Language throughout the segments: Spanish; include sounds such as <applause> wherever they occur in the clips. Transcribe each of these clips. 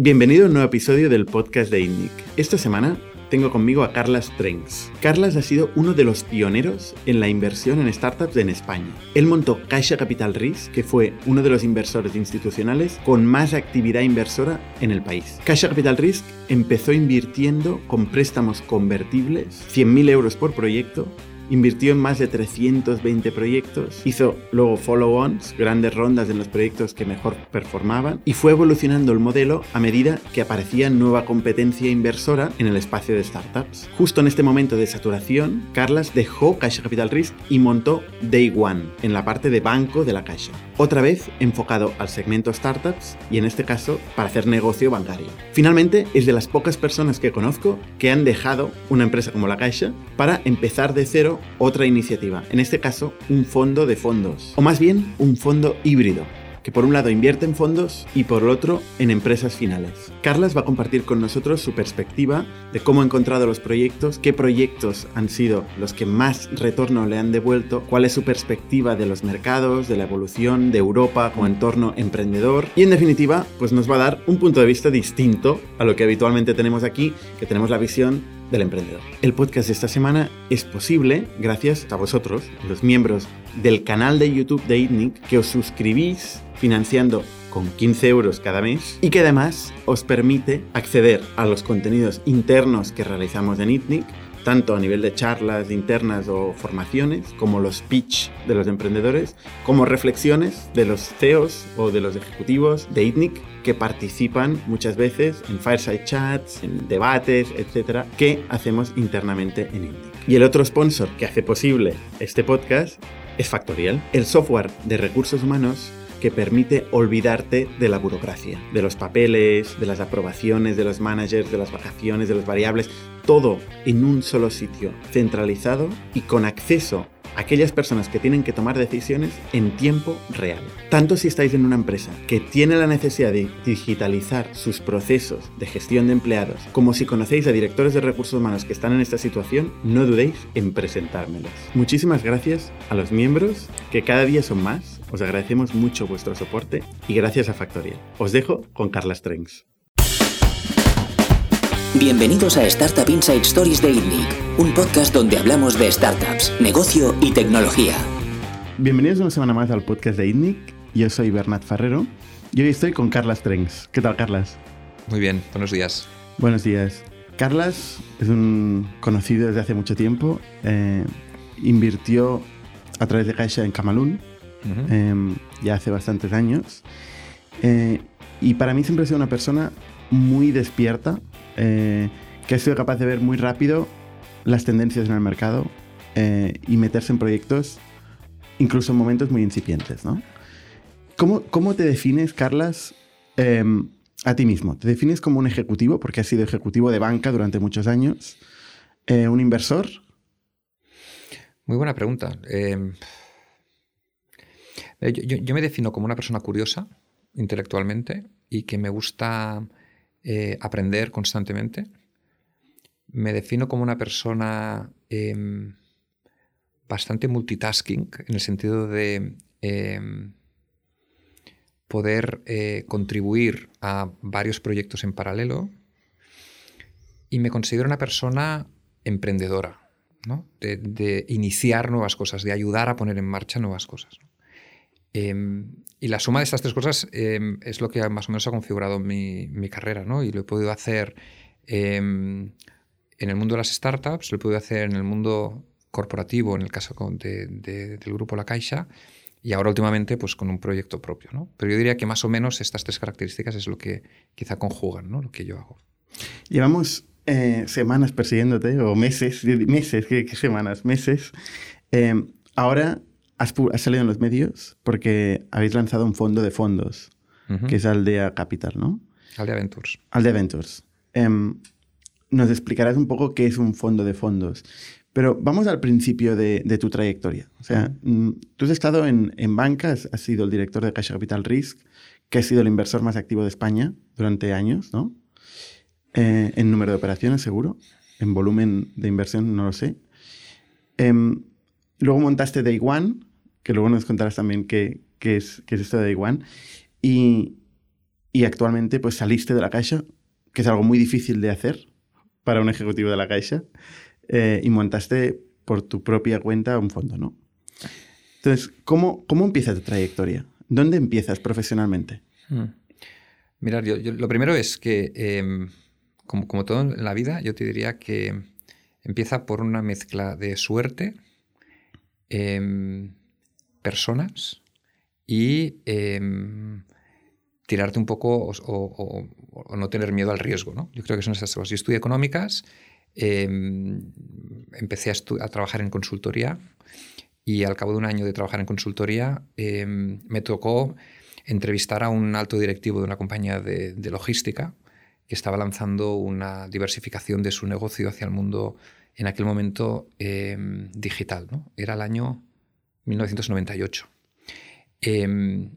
Bienvenido a un nuevo episodio del podcast de INNIC. Esta semana tengo conmigo a Carlas Trenks. Carlas ha sido uno de los pioneros en la inversión en startups en España. Él montó Caixa Capital Risk, que fue uno de los inversores institucionales con más actividad inversora en el país. Caixa Capital Risk empezó invirtiendo con préstamos convertibles, 100.000 euros por proyecto, Invirtió en más de 320 proyectos, hizo luego follow-ons, grandes rondas en los proyectos que mejor performaban y fue evolucionando el modelo a medida que aparecía nueva competencia inversora en el espacio de startups. Justo en este momento de saturación, Carlas dejó Caixa Capital Risk y montó Day One en la parte de banco de la Caixa. Otra vez enfocado al segmento startups y en este caso para hacer negocio bancario. Finalmente es de las pocas personas que conozco que han dejado una empresa como la Caixa para empezar de cero otra iniciativa, en este caso un fondo de fondos, o más bien un fondo híbrido, que por un lado invierte en fondos y por otro en empresas finales. Carlas va a compartir con nosotros su perspectiva de cómo ha encontrado los proyectos, qué proyectos han sido los que más retorno le han devuelto, cuál es su perspectiva de los mercados, de la evolución de Europa como entorno emprendedor y en definitiva pues nos va a dar un punto de vista distinto a lo que habitualmente tenemos aquí, que tenemos la visión del emprendedor. El podcast de esta semana es posible gracias a vosotros, los miembros del canal de YouTube de ITNIC, que os suscribís financiando con 15 euros cada mes y que además os permite acceder a los contenidos internos que realizamos en ITNIC tanto a nivel de charlas internas o formaciones, como los pitch de los emprendedores, como reflexiones de los CEOs o de los ejecutivos de ITNIC que participan muchas veces en fireside chats, en debates, etcétera, que hacemos internamente en ITNIC. Y el otro sponsor que hace posible este podcast es Factorial, el software de recursos humanos que permite olvidarte de la burocracia, de los papeles, de las aprobaciones, de los managers, de las vacaciones, de los variables, todo en un solo sitio, centralizado y con acceso a aquellas personas que tienen que tomar decisiones en tiempo real. Tanto si estáis en una empresa que tiene la necesidad de digitalizar sus procesos de gestión de empleados, como si conocéis a directores de recursos humanos que están en esta situación, no dudéis en presentármelos. Muchísimas gracias a los miembros, que cada día son más os agradecemos mucho vuestro soporte y gracias a Factorial. Os dejo con Carla Strengs. Bienvenidos a Startup Inside Stories de ITNIC, un podcast donde hablamos de startups, negocio y tecnología. Bienvenidos una semana más al podcast de ITNIC. Yo soy Bernat Ferrero y hoy estoy con Carla Strengs. ¿Qué tal, Carlas? Muy bien, buenos días. Buenos días. Carlas es un conocido desde hace mucho tiempo. Eh, invirtió a través de Caixa en Camalún, Em, ya hace bastantes años. Eh, y para mí siempre ha sido una persona muy despierta, eh, que ha sido capaz de ver muy rápido las tendencias en el mercado eh, y meterse en proyectos, incluso en momentos muy incipientes. ¿no? ¿Cómo, ¿Cómo, te defines, Carlas, em, a ti mismo? ¿Te defines como un ejecutivo, porque has sido ejecutivo de banca durante muchos años? ¿Un inversor? Muy buena pregunta. Em, eh, yo, me defino como una persona curiosa intelectualmente y que me gusta eh, aprender constantemente. Me defino como una persona em, bastante multitasking en el sentido de em, poder eh, contribuir a varios proyectos en paralelo y me considero una persona emprendedora, de, iniciar nuevas cosas, de ayudar a poner en marcha nuevas cosas. Em, y la suma de estas tres cosas em, es lo que más o menos ha configurado mi, carrera, ¿no? Y lo he podido hacer em, en el mundo de las startups, lo he podido hacer en el mundo corporativo, en el caso del grupo La Caixa, y ahora últimamente pues con un proyecto propio, ¿no? Pero yo diría que más o menos estas tres características es lo que quizá conjugan, ¿no? Lo que yo hago. Llevamos eh, semanas persiguiéndote, o meses, meses, ¿qué, semanas? Meses. ahora has, salido en los medios porque habéis lanzado un fondo de fondos, que es Aldea Capital, ¿no? Aldea Ventures. Aldea Ventures. Em, nos explicarás un poco qué es un fondo de fondos. Pero vamos al principio de, tu trayectoria. O sea, mm, tú has estado en, en bancas, has sido el director de Caixa Capital Risk, que ha sido el inversor más activo de España durante años, ¿no? Eh, en número de operaciones, seguro. En volumen de inversión, no lo sé. Em, luego montaste Day One, que luego nos contarás también qué, es, qué es esto de One. Y, y actualmente pues saliste de la caixa, que es algo muy difícil de hacer para un ejecutivo de la caixa, eh, y montaste por tu propia cuenta un fondo, ¿no? Entonces, ¿cómo, cómo empieza tu trayectoria? ¿Dónde empiezas profesionalmente? Hmm. Mirad, yo, lo primero es que, em, como, como, todo en la vida, yo te diría que empieza por una mezcla de suerte, em, personas y em, tirarte un poco o, no tener miedo al riesgo. ¿no? Yo creo que son esas cosas. Yo estudié económicas, empecé a, trabajar en consultoría y al cabo de un año de trabajar en consultoría em, me tocó entrevistar a un alto directivo de una compañía de, logística que estaba lanzando una diversificación de su negocio hacia el mundo en aquel momento em, digital. ¿no? Era el año 1998. Em,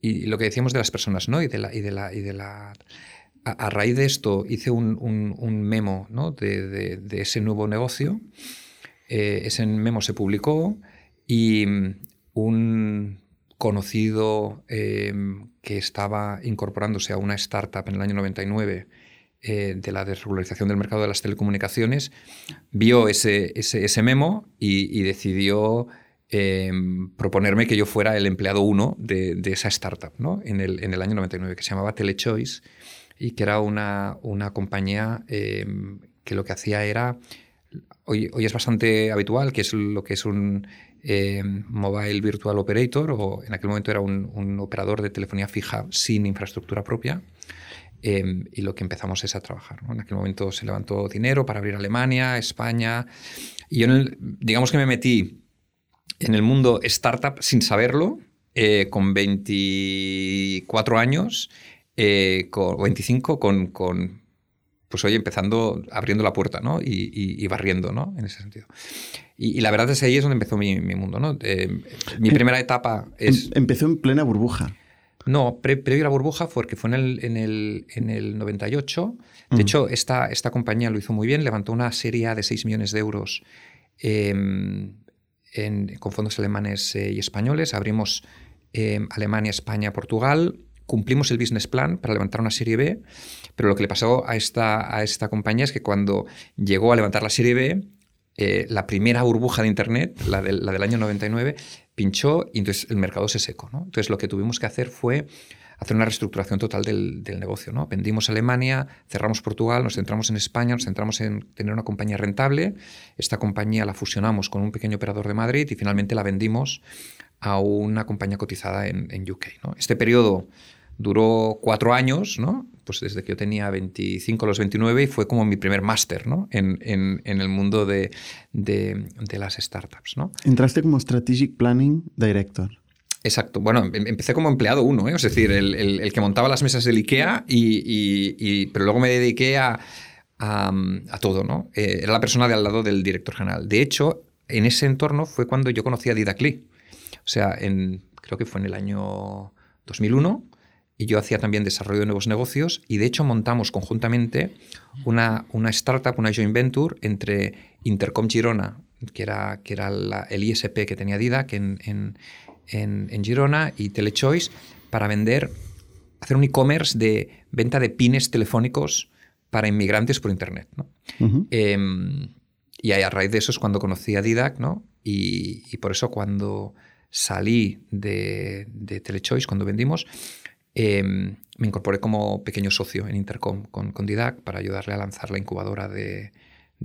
y lo que decíamos de las personas, ¿no? Y de la, y de la, y de la a, raíz de esto hice un, un, memo ¿no? de, de, ese nuevo negocio. Eh, ese memo se publicó y mm, un conocido em, que estaba incorporándose a una startup en el año 99 eh, de la desregularización del mercado de las telecomunicaciones, vio ese, ese, memo y, decidió em, proponerme que yo fuera el empleado uno de, esa startup ¿no? en, el, año 99, que se llamaba Telechoice y que era una, una compañía em, que lo que hacía era, hoy, hoy es bastante habitual, que es lo que es un eh, Mobile Virtual Operator, o en aquel momento era un, operador de telefonía fija sin infraestructura propia. Y lo que empezamos es a trabajar. En aquel momento se levantó dinero para abrir Alemania, España. Y yo, digamos que me metí en el mundo startup sin saberlo, eh, con 24 años, eh, con 25, con, con pues hoy empezando, abriendo la puerta, ¿no? Y, barriendo, ¿no? En ese sentido. Y, la verdad es que ahí es donde empezó mi, mundo, ¿no? Eh, mi em, primera etapa es... Em, empezó en plena burbuja. No, previo a la burbuja porque fue en el, en el, en el 98. De mm. hecho, esta, esta compañía lo hizo muy bien, levantó una serie de 6 millones de euros em, con fondos alemanes eh, y españoles. Abrimos Alemania, España, Portugal cumplimos el business plan para levantar una serie B, pero lo que le pasó a esta, a esta compañía es que cuando llegó a levantar la serie B, eh, la primera burbuja de Internet, la del, la del, año 99, pinchó y entonces el mercado se secó. ¿no? Entonces lo que tuvimos que hacer fue hacer una reestructuración total del, negocio. ¿no? Vendimos Alemania, cerramos Portugal, nos centramos en España, nos centramos en tener una compañía rentable. Esta compañía la fusionamos con un pequeño operador de Madrid y finalmente la vendimos a una compañía cotizada en, en UK. Este periodo duró cuatro años, ¿no? Pues desde que yo tenía 25 a los 29 y fue como mi primer máster, ¿no? En, el mundo de, las startups, ¿no? Entraste como Strategic Planning Director. Exacto. Bueno, em, empecé como empleado uno, ¿eh? es decir, el, que montaba las mesas del IKEA, y, pero luego me dediqué a, todo, ¿no? Eh, era la persona de al lado del director general. De hecho, en ese entorno fue cuando yo conocí a Didac Lee. O sea, en, creo que fue en el año 2001 y yo hacía también desarrollo de nuevos negocios y de hecho montamos conjuntamente una, startup, una joint venture entre Intercom Girona, que era, que era el ISP que tenía Didac en, en, en, Girona, y Telechoice para vender, hacer un e-commerce de venta de pines telefónicos para inmigrantes por Internet. ¿no? Em, y a raíz de eso es cuando conocí a Didac, ¿no? Y, y por eso cuando salí de, de Telechoice, cuando vendimos, Em, me incorporé como pequeño socio en Intercom con, con Didac para ayudarle a lanzar la incubadora de,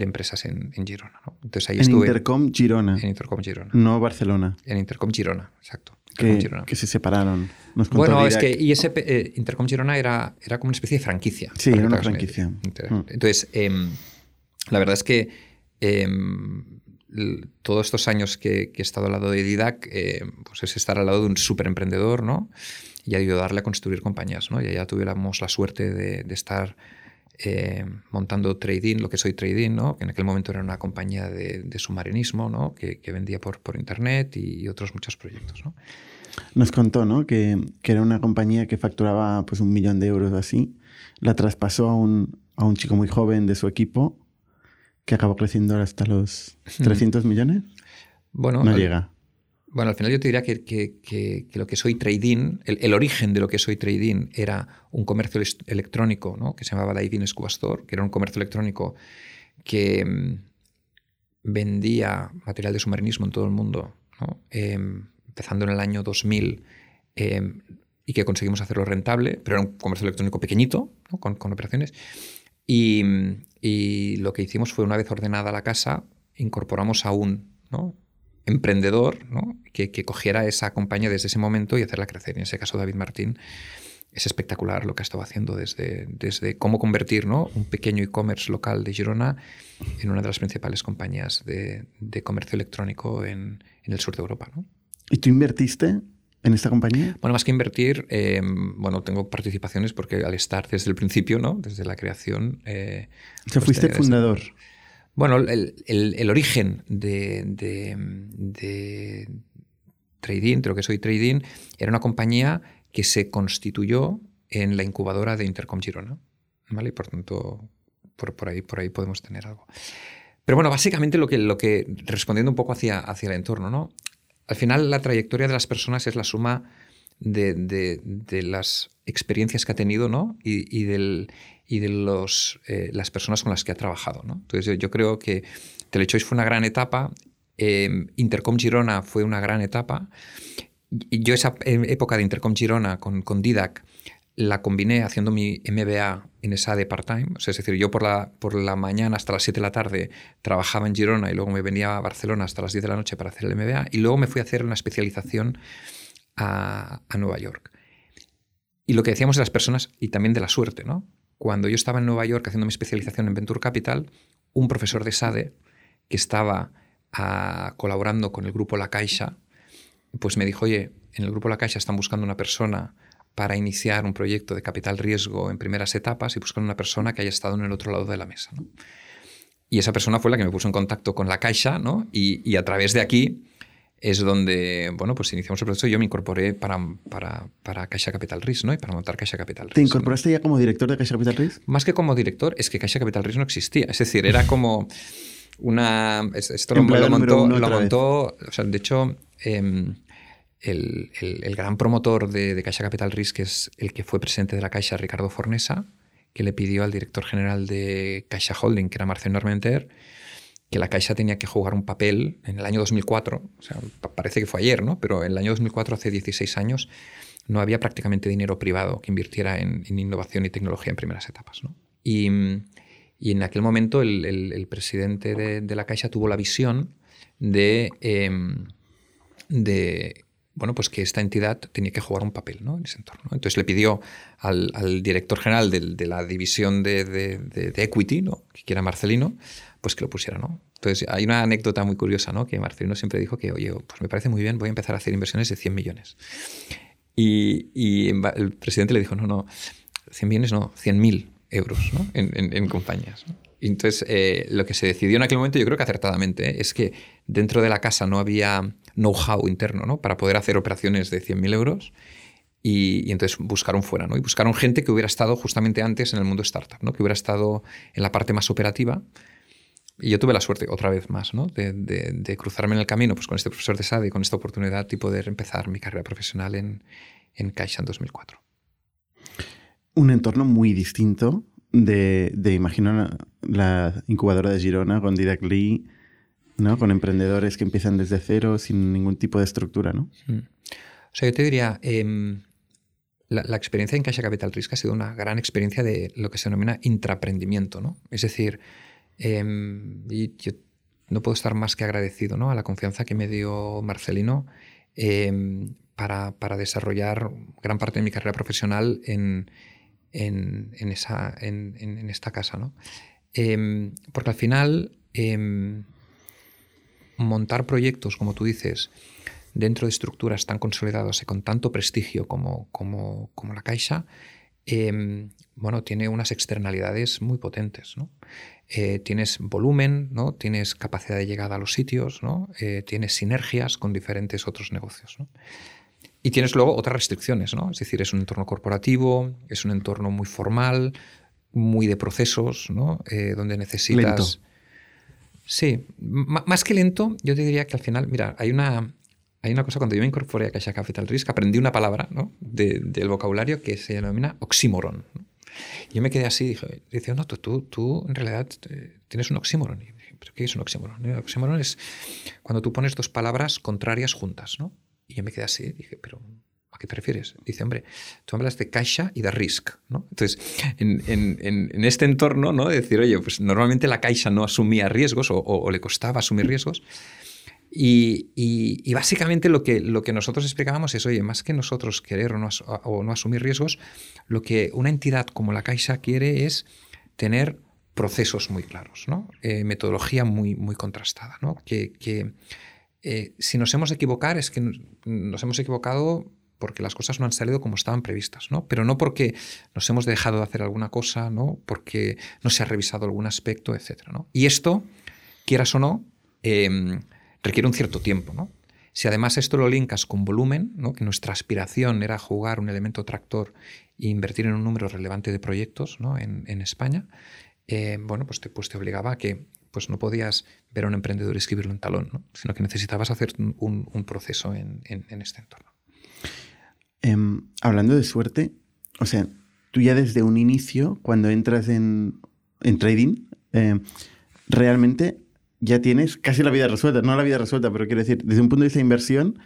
empresas en, Girona. Entonces ahí en Intercom Girona. En Intercom Girona. No Barcelona. En Intercom Girona, exacto. que, se separaron. bueno, es que ISP, eh, Intercom Girona era, era como una especie de franquicia. Sí, era una franquicia. Mm. Entonces, em, la verdad es que em, todos estos años que, he estado al lado de Didac, eh, pues es estar al lado de un súper emprendedor, ¿no? y ayudarle a construir compañías. ¿no? Y ya tuviéramos la suerte de, estar eh, montando Trading, lo que soy Trading, ¿no? que en aquel momento era una compañía de, submarinismo ¿no? que, vendía por, por Internet y otros muchos proyectos. ¿no? Nos contó ¿no? que, que, era una compañía que facturaba pues, un millón de euros así. La traspasó a un, a un chico muy joven de su equipo que acabó creciendo hasta los <laughs> 300 millones. Bueno, no llega. Bueno, al final yo te diría que, lo que soy trading, el, origen de lo que soy trading era un comercio electrónico ¿no? que se llamaba Diving Scuba Store, que era un comercio electrónico que mm, vendía material de submarinismo en todo el mundo, em, empezando en el año 2000 em, y que conseguimos hacerlo rentable, pero era un comercio electrónico pequeñito, con, operaciones. Y, y, lo que hicimos fue, una vez ordenada la casa, incorporamos a un emprendedor que, cogiera esa compañía desde ese momento y hacerla crecer. En ese caso, David Martín es espectacular lo que ha estado haciendo desde, desde cómo convertir ¿no? un pequeño e-commerce local de Girona en una de las principales compañías de, comercio electrónico en, el sur de Europa. ¿Y tú invertiste en esta compañía? Bueno, más que invertir, eh, bueno, tengo participaciones porque al estar desde el principio, ¿no? desde la creación... Eh, o sea, fuiste pues, fundador. Bueno, el, origen de, Trading, de lo que soy Trading, era una compañía que se constituyó en la incubadora de Intercom Girona. ¿vale? Y por tanto, por, ahí, podemos tener algo. Pero bueno, básicamente lo que, respondiendo un poco hacia el entorno, ¿no? Al final, la trayectoria de las personas es la suma de, las experiencias que ha tenido ¿no? y, del, y de los, eh, las personas con las que ha trabajado. ¿no? Entonces yo, creo que Telechoice fue una gran etapa, em, Intercom Girona fue una gran etapa. Y yo esa em, época de Intercom Girona con, con Didac la combiné haciendo mi MBA en esa de part-time. es decir, yo por la, por la mañana hasta las 7 de la tarde trabajaba en Girona y luego me venía a Barcelona hasta las 10 de la noche para hacer el MBA y luego me fui a hacer una especialización a, a Nueva York. Y lo que decíamos de las personas y también de la suerte, ¿no? Cuando yo estaba en Nueva York haciendo mi especialización en Venture Capital, un profesor de SADE que estaba ah, colaborando con el grupo La Caixa, pues me dijo, oye, en el grupo La Caixa están buscando una persona para iniciar un proyecto de capital riesgo en primeras etapas y buscan una persona que haya estado en el otro lado de la mesa. Y esa persona fue la que me puso en contacto con la Caixa ¿no? y, y a través de aquí es donde, bueno, pues iniciamos el proceso yo me incorporé para, para, para Caixa Capital Risk, ¿no? Y para montar Caixa Capital Risk. ¿Te incorporaste ya como director de Caixa Capital Risk? Más que como director, es que Caixa Capital Risk no existía. Es decir, era como una... Esto lo, montó, lo montó o sea, de hecho, em, el, el, gran promotor de, de, Caixa Capital Risk, que es el que fue presidente de la Caixa, Ricardo Fornesa, que le pidió al director general de Caixa Holding, que era Marcelo Armenter, que la Caixa tenía que jugar un papel en el año 2004, o sea, parece que fue ayer, ¿no? Pero en el año 2004, hace 16 años, no había prácticamente dinero privado que invirtiera en, innovación y tecnología en primeras etapas, ¿no? Y, en aquel momento el, presidente de, la Caixa tuvo la visión de, em, de bueno, pues que esta entidad tenía que jugar un papel ¿no? en ese entorno. Entonces le pidió al, director general de, la división de, de, equity, ¿no? que era Marcelino, pues que lo pusiera, ¿no? Entonces, hay una anécdota muy curiosa, ¿no? Que Marcelino siempre dijo que, oye, pues me parece muy bien, voy a empezar a hacer inversiones de 100 millones. Y, el presidente le dijo, no, no, 100 millones no, 100 mil euros ¿no? en, en, compañías. Y entonces, eh, lo que se decidió en aquel momento, yo creo que acertadamente, ¿eh? es que dentro de la casa no había know-how interno ¿no? para poder hacer operaciones de 100.000 euros. Y, y, entonces buscaron fuera, ¿no? Y buscaron gente que hubiera estado justamente antes en el mundo startup, ¿no? Que hubiera estado en la parte más operativa y yo tuve la suerte, otra vez más, ¿no? de, cruzarme en el camino pues, con este profesor de SADE, con esta oportunidad y poder empezar mi carrera profesional en, en Caixa en 2004. Un entorno muy distinto de, de imagino, la incubadora de Girona con Didac Lee, ¿no? con emprendedores que empiezan desde cero sin ningún tipo de estructura. ¿no? Mm. O sea, yo te diría, em, la, la, experiencia en Caixa Capital Risk ha sido una gran experiencia de lo que se denomina intraprendimiento. ¿no? Es decir, Em, y yo no puedo estar más que agradecido ¿no? a la confianza que me dio Marcelino em, para, para, desarrollar gran parte de mi carrera profesional en, en, en, esa, en esta casa. ¿no? Em, porque al final montar proyectos, como tú dices, dentro de estructuras tan consolidadas y con tanto prestigio como, como, como la Caixa, bueno, tiene unas externalidades muy potentes. ¿no? Eh, tienes volumen, ¿no? tienes capacidad de llegada a los sitios, ¿no? Eh, tienes sinergias con diferentes otros negocios. Y tienes luego otras restricciones, ¿no? es decir, es un entorno corporativo, es un entorno muy formal, muy de procesos, ¿no? Eh, donde necesitas... Lento. Sí, más que lento, yo te diría que al final, mira, hay una, hay una cosa, cuando yo me incorporé a Caixa Capital Risk, aprendí una palabra ¿no? del vocabulario que se denomina oxímoron. Yo me quedé así, dije, dice, no, tú, tú, tú en realidad eh, tienes un oxímoron. ¿pero qué es un oxímoron? Un oxímoron es cuando tú pones dos palabras contrarias juntas, ¿no? Y yo me quedé así, dije, pero ¿a qué te refieres? Dice, hombre, tú hablas de caixa y de risk, ¿no? Entonces, en, en, en este entorno, ¿no? De decir, oye, pues normalmente la caixa no asumía riesgos o, o, o le costaba asumir riesgos, y, básicamente lo que, lo que nosotros explicábamos es, oye, más que nosotros querer o no, asumir riesgos, lo que una entidad como la Caixa quiere es tener procesos muy claros, ¿no? Eh, metodología muy, muy contrastada. ¿no? Que, eh, si nos hemos equivocado es que nos hemos equivocado porque las cosas no han salido como estaban previstas, ¿no? Pero no porque nos hemos dejado de hacer alguna cosa, ¿no? Porque no se ha revisado algún aspecto, etc. ¿no? Y esto, quieras o no, em, requiere un cierto tiempo. ¿no? Si además esto lo linkas con volumen, ¿no? que nuestra aspiración era jugar un elemento tractor e invertir en un número relevante de proyectos ¿no? en, España, eh, bueno, pues te, pues te obligaba a que pues no podías ver a un emprendedor y escribirlo en talón, ¿no? sino que necesitabas hacer un, un proceso en, en, este entorno. Eh, hablando de suerte, o sea, tú ya desde un inicio, cuando entras en, en trading, eh, realmente ya tienes casi la vida resuelta, no la vida resuelta, pero quiero decir, desde un punto de vista de inversión,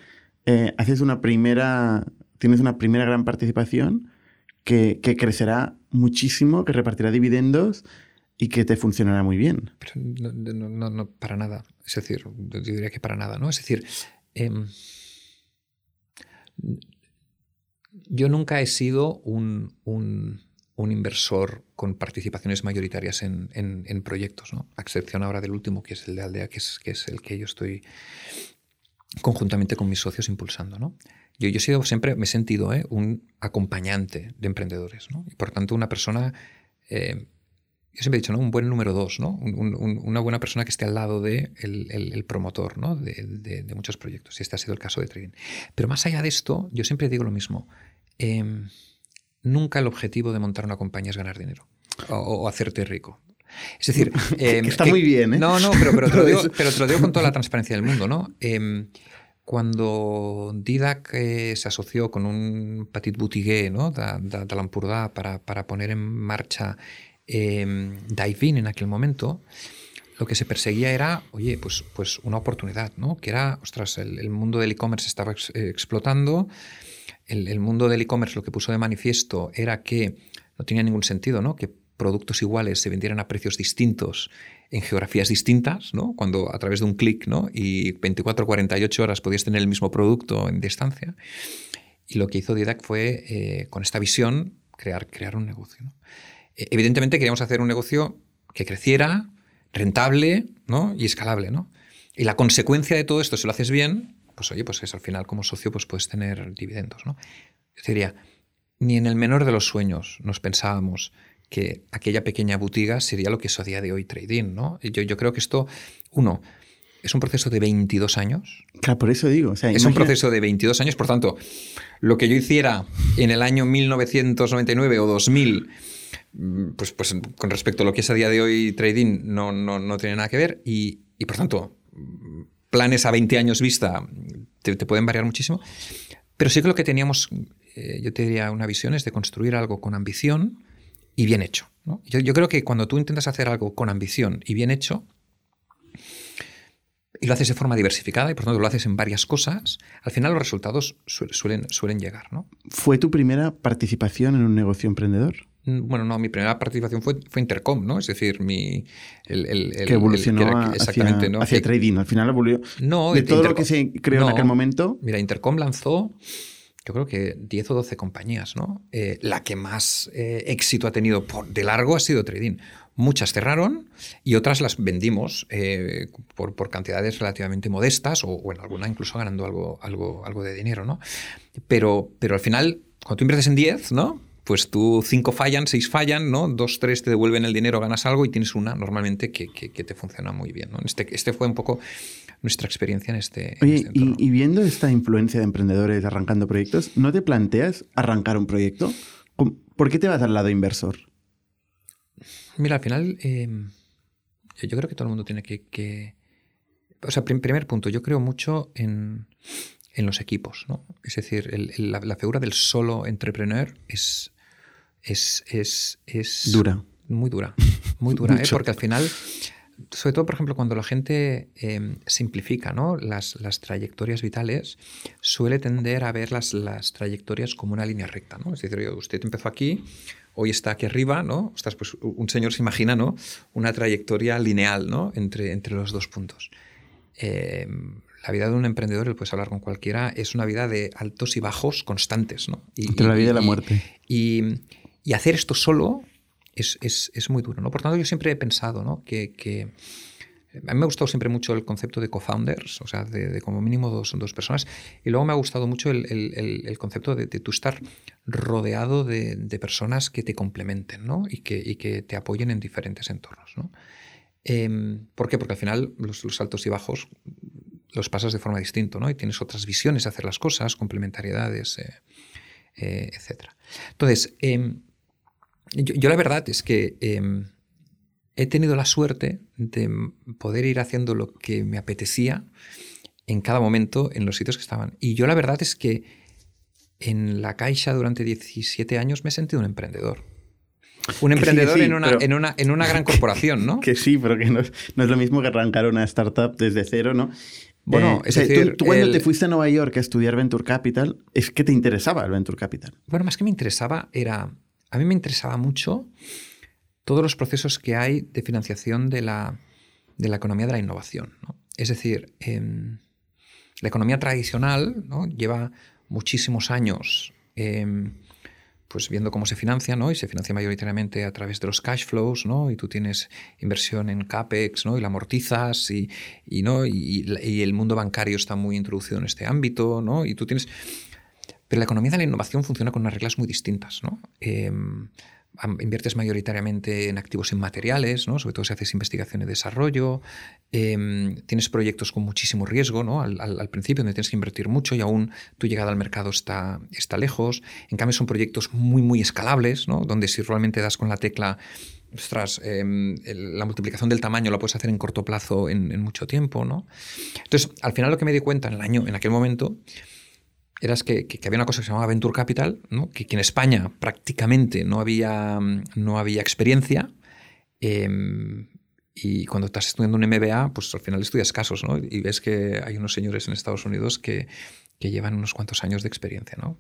eh, haces una primera, tienes una primera gran participación que, crecerá muchísimo, que repartirá dividendos y que te funcionará muy bien. no, no, para nada. Es decir, yo diría que para nada, ¿no? Es decir, em, yo nunca he sido un inversor con participaciones mayoritarias en, proyectos, ¿no? a excepción ahora del último, que es el de Aldea, que es, que es el que yo estoy conjuntamente con mis socios impulsando. ¿no? Yo, yo he sido siempre, me he sentido ¿eh? un acompañante de emprendedores ¿no? y por tanto una persona, eh, yo siempre he dicho, ¿no? un buen número dos, ¿no? una buena persona que esté al lado del de el, promotor ¿no? de, muchos proyectos y este ha sido el caso de Trading. Pero más allá de esto, yo siempre digo lo mismo. Em, nunca el objetivo de montar una compañía es ganar dinero o, hacerte rico. Es decir, <laughs> em, está muy bien, ¿eh? No, no, pero, pero, te lo <laughs> digo, pero, te lo digo, con toda la transparencia del mundo, ¿no? Em, cuando Didac eh, se asoció con un petit boutique ¿no? de, de, para, para, poner en marcha eh, Dive en aquel momento, lo que se perseguía era, oye, pues, pues una oportunidad, ¿no? Que era, ostras, el, el mundo del e-commerce estaba eh, explotando, el, mundo del e-commerce lo que puso de manifiesto era que no tenía ningún sentido, ¿no? Que productos iguales se vendieran a precios distintos en geografías distintas, ¿no? Cuando a través de un clic, ¿no? Y 24 o 48 horas podías tener el mismo producto en distancia. Y lo que hizo Didac fue, eh, con esta visión, crear, crear un negocio. E, evidentemente queríamos hacer un negocio que creciera, rentable ¿no? y escalable. ¿no? Y la consecuencia de todo esto, si lo haces bien, pues oye, pues es al final como socio pues puedes tener dividendos, ¿no? Yo diría, ni en el menor de los sueños nos pensábamos que aquella pequeña butiga sería lo que es a día de hoy trading, ¿no? Yo, yo creo que esto, uno, es un proceso de 22 años. Claro, por eso digo. es un proceso de 22 años, por tanto, lo que yo hiciera en el año 1999 o 2000, mm, pues, pues con respecto a lo que es a día de hoy trading, no, no, no tiene nada que ver y, y por tanto, planes a 20 años vista te, pueden variar muchísimo. Pero sí que lo que teníamos, eh, yo te diría, una visión es de construir algo con ambición y bien hecho. Yo, creo que cuando tú intentas hacer algo con ambición y bien hecho, y lo haces de forma diversificada y por tanto lo haces en varias cosas, al final los resultados suelen, suelen llegar. ¿no? ¿Fue tu primera participación en un negocio emprendedor? Mm, bueno, no, mi primera participación fue, fue Intercom, ¿no? Es decir, mi. El, el, que evolucionó exactamente, hacia, ¿no? hacia trading. Al final evolucionó. No, de todo lo que se creó en aquel momento. Mira, Intercom lanzó, yo creo que 10 o 12 compañías, ¿no? Eh, la que más eh, éxito ha tenido por, de largo ha sido trading. Muchas cerraron y otras las vendimos eh, por, por, cantidades relativamente modestas o, o, en alguna incluso ganando algo, algo, algo de dinero, ¿no? Pero, pero al final, cuando tú inviertes en 10, ¿no? Pues tú cinco fallan, seis fallan, ¿no? Dos, tres te devuelven el dinero, ganas algo y tienes una normalmente que, te funciona muy bien. ¿no? Este, este fue un poco nuestra experiencia en este. Oye, este y, viendo esta influencia de emprendedores arrancando proyectos, ¿no te planteas arrancar un proyecto? ¿Por qué te vas al lado inversor? Mira, al final, em, yo creo que todo el mundo tiene que. O sea, primer punto, yo creo mucho en, en los equipos. ¿no? Es decir, la, figura del solo entrepreneur es, es, es, es dura. Muy dura, muy dura, ¿eh? porque al final sobre todo, por ejemplo, cuando la gente em, simplifica ¿no? las, las, trayectorias vitales, suele tender a ver las, las trayectorias como una línea recta. ¿no? Es decir, usted empezó aquí, hoy está aquí arriba, ¿no? pues un señor se imagina ¿no? una trayectoria lineal ¿no? entre, entre los dos puntos. Em, la vida de un emprendedor, el puedes hablar con cualquiera, es una vida de altos y bajos constantes. ¿no? entre la vida y la muerte. Y, y hacer esto solo es, es, es, muy duro. ¿no? Por tanto, yo siempre he pensado ¿no? que, que, a mí me ha gustado siempre mucho el concepto de co-founders, o sea, de, como mínimo dos, dos, personas. Y luego me ha gustado mucho el, el, el concepto de, de, tú estar rodeado de, de, personas que te complementen ¿no? y, que, y que te apoyen en diferentes entornos. ¿no? Eh, ¿Por qué? Porque al final los, los, altos y bajos los pasas de forma distinta ¿no? y tienes otras visiones de hacer las cosas, complementariedades, eh, eh, etc. Entonces, em, yo, la verdad es que em, he tenido la suerte de poder ir haciendo lo que me apetecía en cada momento en los sitios que estaban. Y yo la verdad es que en la Caixa durante 17 años me he sentido un emprendedor. Un emprendedor en, una, en, una, en, una, gran corporación, ¿no? <laughs> Que sí, pero que no es, no es, lo mismo que arrancar una startup desde cero, ¿no? Bueno, eh, es decir, tú, cuando te fuiste a Nueva York a estudiar Venture Capital, es que te interesaba el Venture Capital. Bueno, más que me interesaba era a mí me interesaba mucho todos los procesos que hay de financiación de la, de la economía de la innovación. Es decir, em, la economía tradicional ¿no? lleva muchísimos años em, pues viendo cómo se financia, ¿no? Y se financia mayoritariamente a través de los cash flows, ¿no? Y tú tienes inversión en CAPEX, ¿no? Y la amortizas y, y ¿no? Y, y, el mundo bancario está muy introducido en este ámbito, ¿no? Y tú tienes pero la economía de la innovación funciona con unas reglas muy distintas. ¿no? Em, inviertes mayoritariamente en activos inmateriales, ¿no? sobre todo si haces investigación y desarrollo, em, tienes proyectos con muchísimo riesgo ¿no? Al, principio, donde tienes que invertir mucho y aún tu llegada al mercado está, está lejos. En cambio, son proyectos muy, muy escalables, ¿no? donde si realmente das con la tecla, ostras, eh, la multiplicación del tamaño la puedes hacer en corto plazo en, en, mucho tiempo. ¿no? Entonces, al final lo que me di cuenta en el año, en aquel momento, era que, que, había una cosa que se llamaba Venture Capital, ¿no? que, que, en España prácticamente no había, no había experiencia. Eh, y cuando estás estudiando un MBA, pues al final estudias casos, ¿no? Y ves que hay unos señores en Estados Unidos que, que llevan unos cuantos años de experiencia, ¿no?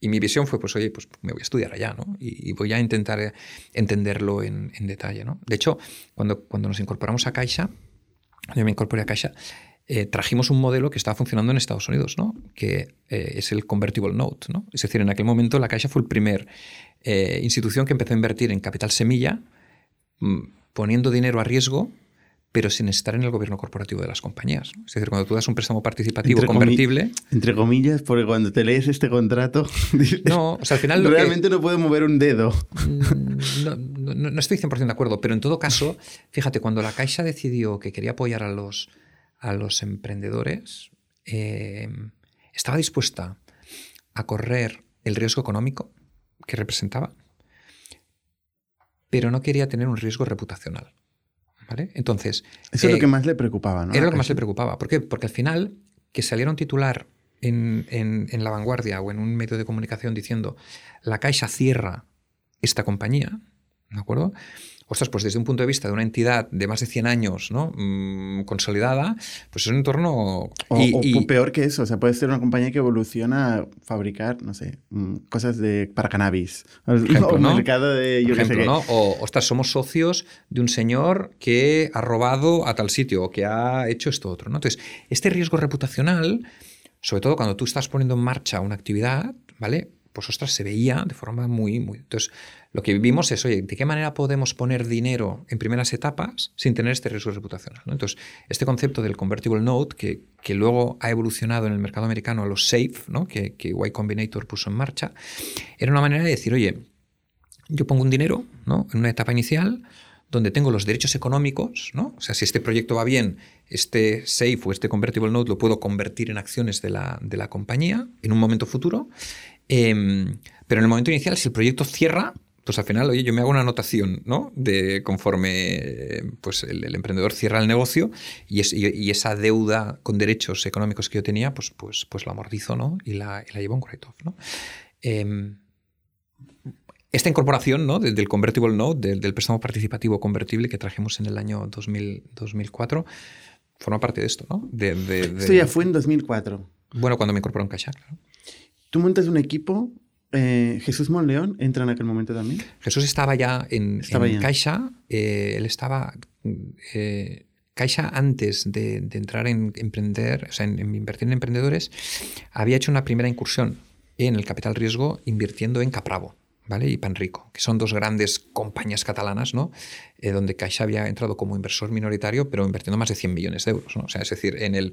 Y mi visión fue, pues, oye, pues me voy a estudiar allá, ¿no? Y, y voy a intentar entenderlo en, en, detalle, ¿no? De hecho, cuando, cuando nos incorporamos a Caixa, yo me incorporé a Caixa, eh, trajimos un modelo que estaba funcionando en Estados Unidos, ¿no? que eh, es el Convertible Note. ¿no? Es decir, en aquel momento la Caixa fue el primer eh, institución que empezó a invertir en capital semilla, mm, poniendo dinero a riesgo pero sin estar en el gobierno corporativo de las compañías. Es decir, cuando tú das un préstamo participativo entre convertible... entre comillas, porque cuando te lees este contrato... <laughs> no, o sea, al final... Realmente no puede mover un dedo. Mm, no, no, no estoy 100% de acuerdo, pero en todo caso, fíjate, cuando la Caixa decidió que quería apoyar a los a los emprendedores, eh, estaba dispuesta a correr el riesgo económico que representaba, pero no quería tener un riesgo reputacional. ¿vale? Entonces. Eso es lo eh, que más le preocupaba, ¿no? Era lo que más le preocupaba. ¿Por qué? Porque al final, que saliera un titular en, en, en, la vanguardia o en un medio de comunicación diciendo la Caixa cierra esta compañía, ¿de acuerdo? Ostras, pues desde un punto de vista de una entidad de más de 100 años ¿no? Mm, consolidada, pues es un entorno... O, y, o, peor que eso, o sea, puede ser una compañía que evoluciona a fabricar, no sé, mm, cosas de, para cannabis. <laughs> Ejemplo, o ¿no? mercado de... Yo ejemplo, ¿no? O, ostras, somos socios de un señor que ha robado a tal sitio o que ha hecho esto otro. ¿no? Entonces, este riesgo reputacional, sobre todo cuando tú estás poniendo en marcha una actividad, ¿vale? Pues ostras, se veía de forma muy, muy... Entonces, lo que vivimos es, oye, ¿de qué manera podemos poner dinero en primeras etapas sin tener este riesgo reputacional? ¿no? Entonces, este concepto del convertible note, que, que, luego ha evolucionado en el mercado americano a los SAFE, ¿no? que, que Y Combinator puso en marcha, era una manera de decir, oye, yo pongo un dinero ¿no? en una etapa inicial donde tengo los derechos económicos, ¿no? O sea, si este proyecto va bien, este SAFE o este convertible note lo puedo convertir en acciones de la, de la compañía en un momento futuro. Eh, pero en el momento inicial, si el proyecto cierra, pues al final, oye, yo me hago una anotación, ¿no? De conforme pues el, emprendedor cierra el negocio y, esa deuda con derechos económicos que yo tenía, pues, pues, pues la amortizo, ¿no? Y la, y la llevo a un write-off, ¿no? Em, esta incorporación ¿no? del, convertible note, del, préstamo participativo convertible que trajimos en el año 2000, 2004, forma parte de esto, ¿no? Esto ya fue en 2004. Bueno, cuando me incorporó en Caixa, claro. Tú montas un equipo eh, Jesús Monleón entra en aquel momento también. Jesús estaba ya en, Caixa. Eh, él estaba. Eh, Caixa, antes de, entrar en emprender, o sea, en, invertir en emprendedores, había hecho una primera incursión en el capital riesgo invirtiendo en Capravo. ¿Vale? y Panrico, que son dos grandes compañías catalanas, ¿no? donde Caixa había entrado como inversor minoritario, pero invirtiendo más de 100 millones de euros. ¿no? O sea, es decir, en el,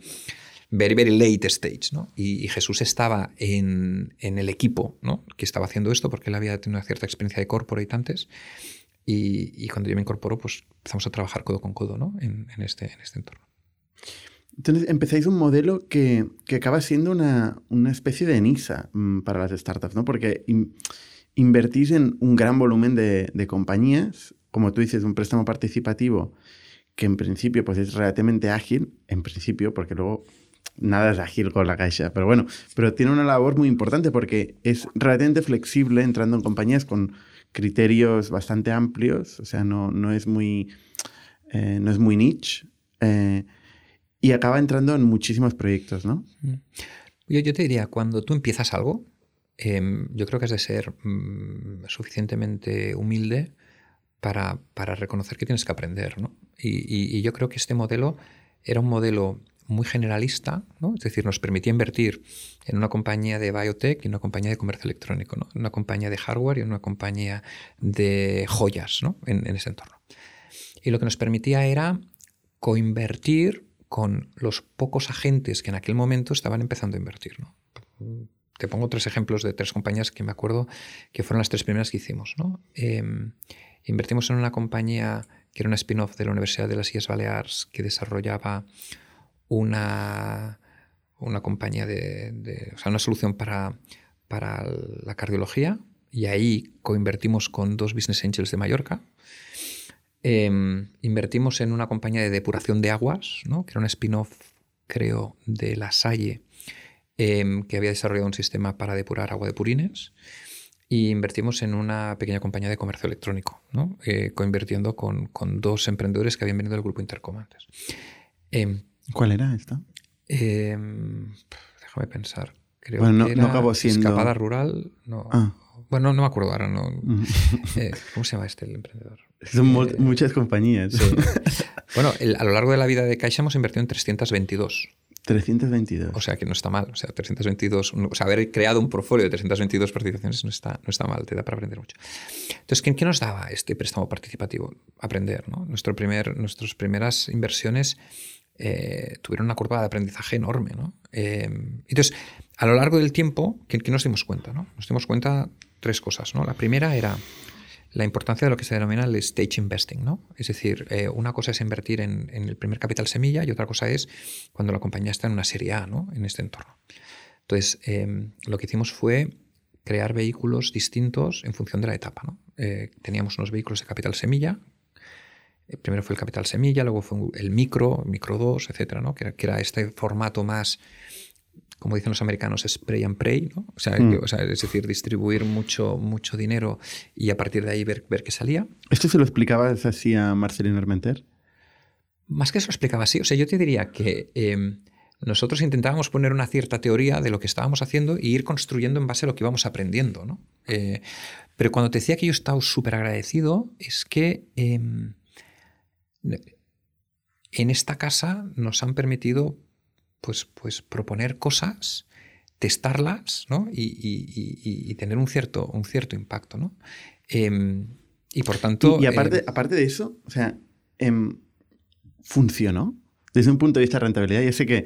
very, very late stage. ¿no? Y, Jesús estaba en, el equipo ¿no? que estaba haciendo esto porque él había tenido una cierta experiencia de corporate antes. Y, cuando yo me incorporo, pues empezamos a trabajar codo con codo ¿no? en, este, en este entorno. Entonces empezáis un modelo que, acaba siendo una, especie de NISA mm, para las startups, ¿no? Porque invertís en un gran volumen de, de, compañías, como tú dices, un préstamo participativo que en principio pues es relativamente ágil, en principio, porque luego nada es ágil con la caixa, pero bueno, pero tiene una labor muy importante porque es relativamente flexible entrando en compañías con criterios bastante amplios, o sea, no, no es muy eh, no es muy niche eh, y acaba entrando en muchísimos proyectos, ¿no? Mm. Yo, yo te diría, cuando tú empiezas algo, em, yo creo que has de ser mm, suficientemente humilde para, para, reconocer que tienes que aprender, ¿no? y yo creo que este modelo era un modelo muy generalista, es decir, nos permitía invertir en una compañía de biotech y una compañía de comercio electrónico, una compañía de hardware y una compañía de joyas en, ese entorno. Y lo que nos permitía era coinvertir con los pocos agentes que en aquel momento estaban empezando a invertir. Te pongo tres ejemplos de tres compañías que me acuerdo que fueron las tres primeras que hicimos. Em, invertimos en una compañía que era una spin-off de la Universidad de las Islas Baleares que desarrollaba una, una compañía de, o sea, una solución para, para la cardiología y ahí coinvertimos con dos business angels de Mallorca. Em, invertimos en una compañía de depuración de aguas, ¿no? que era un spin-off, creo, de La Salle, em, que había desarrollado un sistema para depurar agua de purines. Y invertimos en una pequeña compañía de comercio electrónico, ¿no? Eh, coinvirtiendo con, con, dos emprendedores que habían venido del grupo Intercom antes. Em, ¿Cuál era esta? Em, déjame pensar. Creo bueno, no, acabó siendo. Escapada rural. No. Ah. Bueno, no me acuerdo ahora. No. <laughs> Eh, ¿Cómo se llama este el emprendedor? Son eh, muchas compañías. <laughs> bueno, a lo largo de la vida de Caixa hemos invertido en 322. 322. O sea que no está mal. O sea, 322. O sea, haber creado un portfolio de 322 participaciones no está, no está mal, te da para aprender mucho. Entonces, ¿qué, qué nos daba este préstamo participativo? Aprender, ¿no? Nuestro primer, nuestras primeras inversiones eh, tuvieron una curva de aprendizaje enorme. ¿no? Eh, entonces, a lo largo del tiempo, ¿qué, nos dimos cuenta? ¿no? Nos dimos cuenta tres cosas. ¿no? La primera era la importancia de lo que se denomina el stage investing. ¿no? Es decir, eh, una cosa es invertir en, el primer capital semilla y otra cosa es cuando la compañía está en una serie A, ¿no? en este entorno. Entonces, lo que hicimos fue crear vehículos distintos en función de la etapa. teníamos unos vehículos de capital semilla, primero fue el capital semilla, luego fue el micro, micro 2, etcétera, ¿no? que, era, este formato más, como dicen los americanos, spray and pray, ¿no? o, sea, mm. es decir, distribuir mucho, mucho dinero y a partir de ahí ver, ver qué salía. ¿Esto se lo explicabas así a Marcelino Armenter? Más que se lo explicaba así, o sea, yo te diría que em, nosotros intentábamos poner una cierta teoría de lo que estábamos haciendo e ir construyendo en base a lo que íbamos aprendiendo. ¿no? Eh, pero cuando te decía que yo estaba súper agradecido, es que em, en esta casa nos han permitido pues, pues proponer cosas, testarlas ¿no? y, tener un cierto, un cierto impacto. ¿no? Em, y por tanto... Y, aparte, em, aparte de eso, o sea, em, funcionó desde un punto de vista de rentabilidad. Yo sé que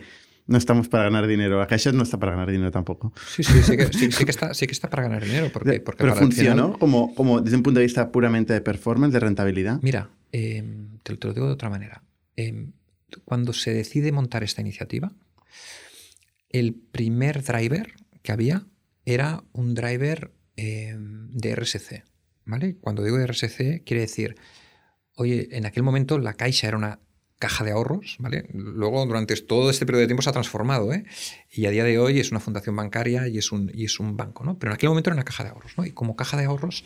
no estamos para ganar dinero. Caixa no está para ganar dinero tampoco. Sí, sí, sí que, está, sí que está, para ganar dinero. Porque, porque Pero funcionó como, como desde un punto de vista puramente de performance, de rentabilidad. Mira, Em, te, lo digo de otra manera. Em, cuando se decide montar esta iniciativa, el primer driver que había era un driver em, de RSC. ¿vale? Cuando digo RSC, quiere decir, oye, en aquel momento la Caixa era una caja de ahorros, ¿vale? Luego, durante todo este periodo de tiempo se ha transformado, ¿eh? Y a día de hoy es una fundación bancaria y es un, y es un banco, ¿no? Pero en aquel momento era una caja de ahorros, ¿no? Y como caja de ahorros,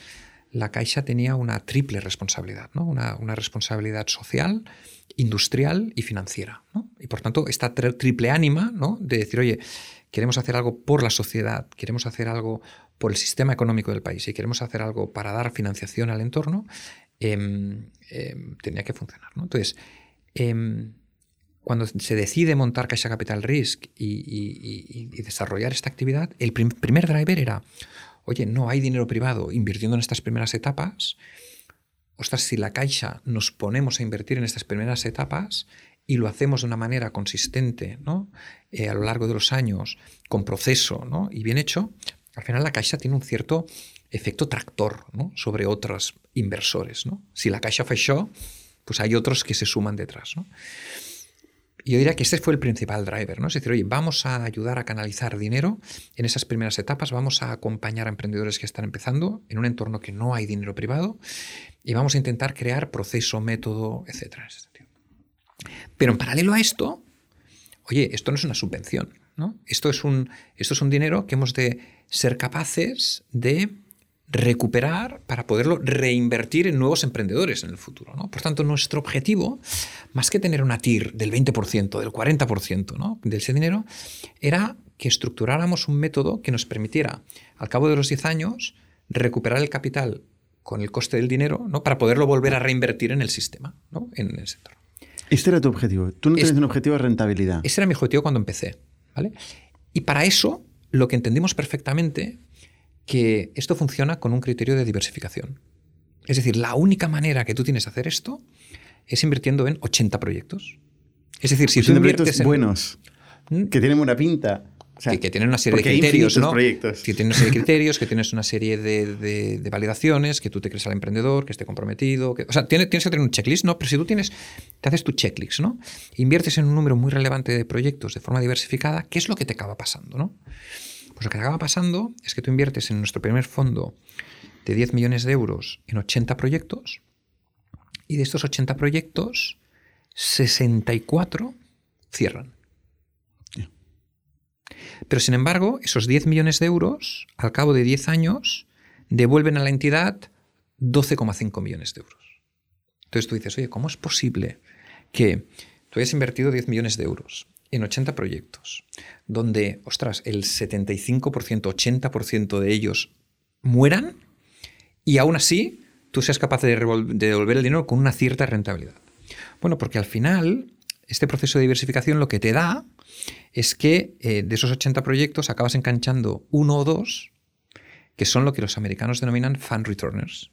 la Caixa tenía una triple responsabilidad, ¿no? Una, una responsabilidad social, industrial y financiera, ¿no? Y por tanto, esta triple ánima, ¿no? De decir, oye, queremos hacer algo por la sociedad, queremos hacer algo por el sistema económico del país y queremos hacer algo para dar financiación al entorno, eh, tenía que funcionar, ¿no? Entonces, Em, cuando se decide montar Caixa Capital Risk y, desarrollar esta actividad, el primer driver era, oye, no hay dinero privado invirtiendo en estas primeras etapas. Ostras, si la Caixa nos ponemos a invertir en estas primeras etapas y lo hacemos de una manera consistente ¿no? Eh, a lo largo de los años, con proceso ¿no? y bien hecho, al final la Caixa tiene un cierto efecto tractor ¿no? sobre otros inversores. ¿no? Si la Caixa fechó, pues hay otros que se suman detrás. ¿no? Yo diría que este fue el principal driver, ¿no? Es decir, oye, vamos a ayudar a canalizar dinero en esas primeras etapas, vamos a acompañar a emprendedores que están empezando en un entorno que no hay dinero privado y vamos a intentar crear proceso, método, etc. Pero en paralelo a esto, oye, esto no es una subvención, ¿no? Esto es un, esto es un dinero que hemos de ser capaces de recuperar para poderlo reinvertir en nuevos emprendedores en el futuro. ¿no? Por tanto, nuestro objetivo, más que tener una TIR del 20%, del 40% ¿no? de ese dinero, era que estructuráramos un método que nos permitiera, al cabo de los 10 años, recuperar el capital con el coste del dinero ¿no? para poderlo volver a reinvertir en el sistema, ¿no? en el sector. Este era tu objetivo. Tú no tienes un objetivo de rentabilidad. Ese era mi objetivo cuando empecé. ¿vale? Y para eso, lo que entendimos perfectamente que esto funciona con un criterio de diversificación. Es decir, la única manera que tú tienes de hacer esto es invirtiendo en 80 proyectos. Es decir, si tú inviertes en... buenos, ¿Mm? que tienen una pinta. que, tienen una serie de criterios, ¿no? Que tienes una serie de criterios, que tienes una serie de, validaciones, que tú te crees al emprendedor, que esté comprometido. Que, o sea, tienes, tienes, que tener un checklist, ¿no? Pero si tú tienes, te haces tu checklist, ¿no? Inviertes en un número muy relevante de proyectos de forma diversificada, ¿qué es lo que te acaba pasando, ¿no? Pues lo que acaba pasando es que tú inviertes en nuestro primer fondo de 10 millones de euros en 80 proyectos y de estos 80 proyectos, 64 cierran. Pero sin embargo, esos 10 millones de euros, al cabo de 10 años, devuelven a la entidad 12,5 millones de euros. Entonces tú dices, oye, ¿cómo es posible que tú hayas invertido 10 millones de euros en 80 proyectos, donde, ostras, el 75%, 80% de ellos mueran y aún así tú seas capaz de, devolver el dinero con una cierta rentabilidad. Bueno, porque al final este proceso de diversificación lo que te da es que eh, de esos 80 proyectos acabas enganchando uno o dos que son lo que los americanos denominan fund returners.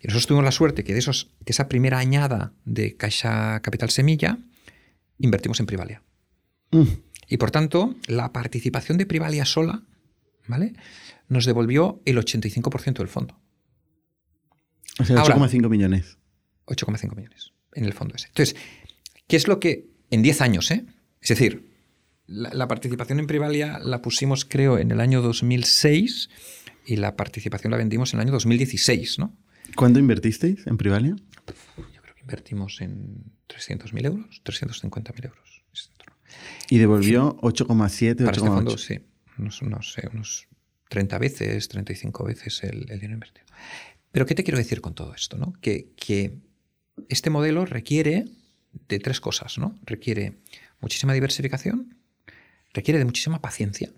Y nosotros tuvimos la suerte que de, esos, de esa primera añada de Caixa Capital Semilla invertimos en Privalia. Mm. Y por tanto, la participación de Privalia sola ¿vale? nos devolvió el 85% del fondo. O sea, 8,5 millones. 8,5 millones en el fondo ese. Entonces, ¿qué es lo que en 10 años, eh? Es decir, la, participación en Privalia la pusimos, creo, en el año 2006 y la participación la vendimos en el año 2016, ¿no? ¿Cuándo invertisteis en Privalia? Yo creo que invertimos en 300.000 euros, 350.000 euros. Y devolvió 8,7, 8,8. Este sí, no sé, unos 30 veces, 35 veces el, dinero invertido. Pero ¿qué te quiero decir con todo esto? ¿no? Que, que este modelo requiere de tres cosas, ¿no? Requiere muchísima diversificación, requiere de muchísima paciencia,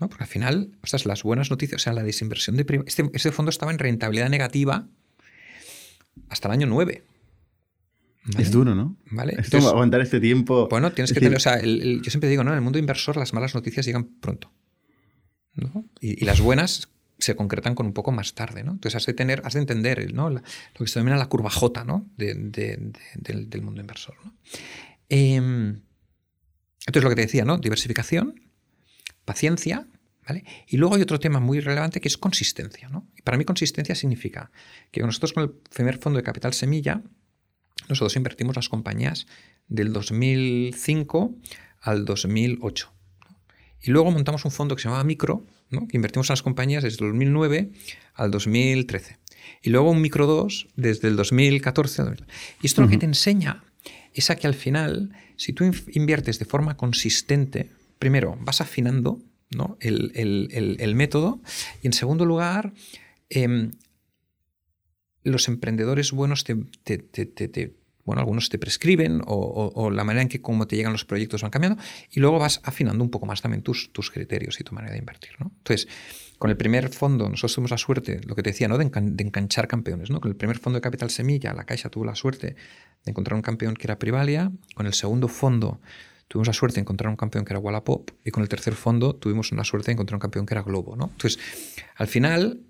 ¿no? Porque al final, estas las buenas noticias, o sea, la desinversión de este, este fondo estaba en rentabilidad negativa hasta el año 9. Es duro, ¿no? ¿Vale? aguantar este tiempo. Bueno, tienes que tener. O sea, yo siempre digo, ¿no? En el mundo inversor las malas noticias llegan pronto. Y, las buenas se concretan con un poco más tarde, ¿no? Entonces has de tener, has de entender ¿no? lo que se denomina la curva J, ¿no? del, mundo inversor. ¿no? Em, entonces lo que te decía, ¿no? Diversificación, paciencia, ¿vale? Y luego hay otro tema muy relevante que es consistencia, ¿no? Y para mí consistencia significa que nosotros con el primer fondo de capital semilla nosotros invertimos las compañías del 2005 al 2008. Y luego montamos un fondo que se llamaba Micro, que invertimos en las compañías desde el 2009 al 2013. Y luego un micro 2 desde el 2014. Y esto lo que te enseña es a que al final, si tú inviertes de forma consistente, primero vas afinando ¿no? el, método y en segundo lugar, em, los emprendedores buenos te, bueno, algunos te prescriben o, la manera en que cómo te llegan los proyectos van cambiando y luego vas afinando un poco más también tus, tus criterios y tu manera de invertir. ¿no? Entonces, con el primer fondo, nosotros tuvimos la suerte, lo que te decía, ¿no? de, enganchar campeones. ¿no? Con el primer fondo de Capital Semilla, la Caixa tuvo la suerte de encontrar un campeón que era Privalia. Con el segundo fondo tuvimos la suerte de encontrar un campeón que era Wallapop. Y con el tercer fondo tuvimos la suerte de encontrar un campeón que era Globo. ¿no? Entonces, al final,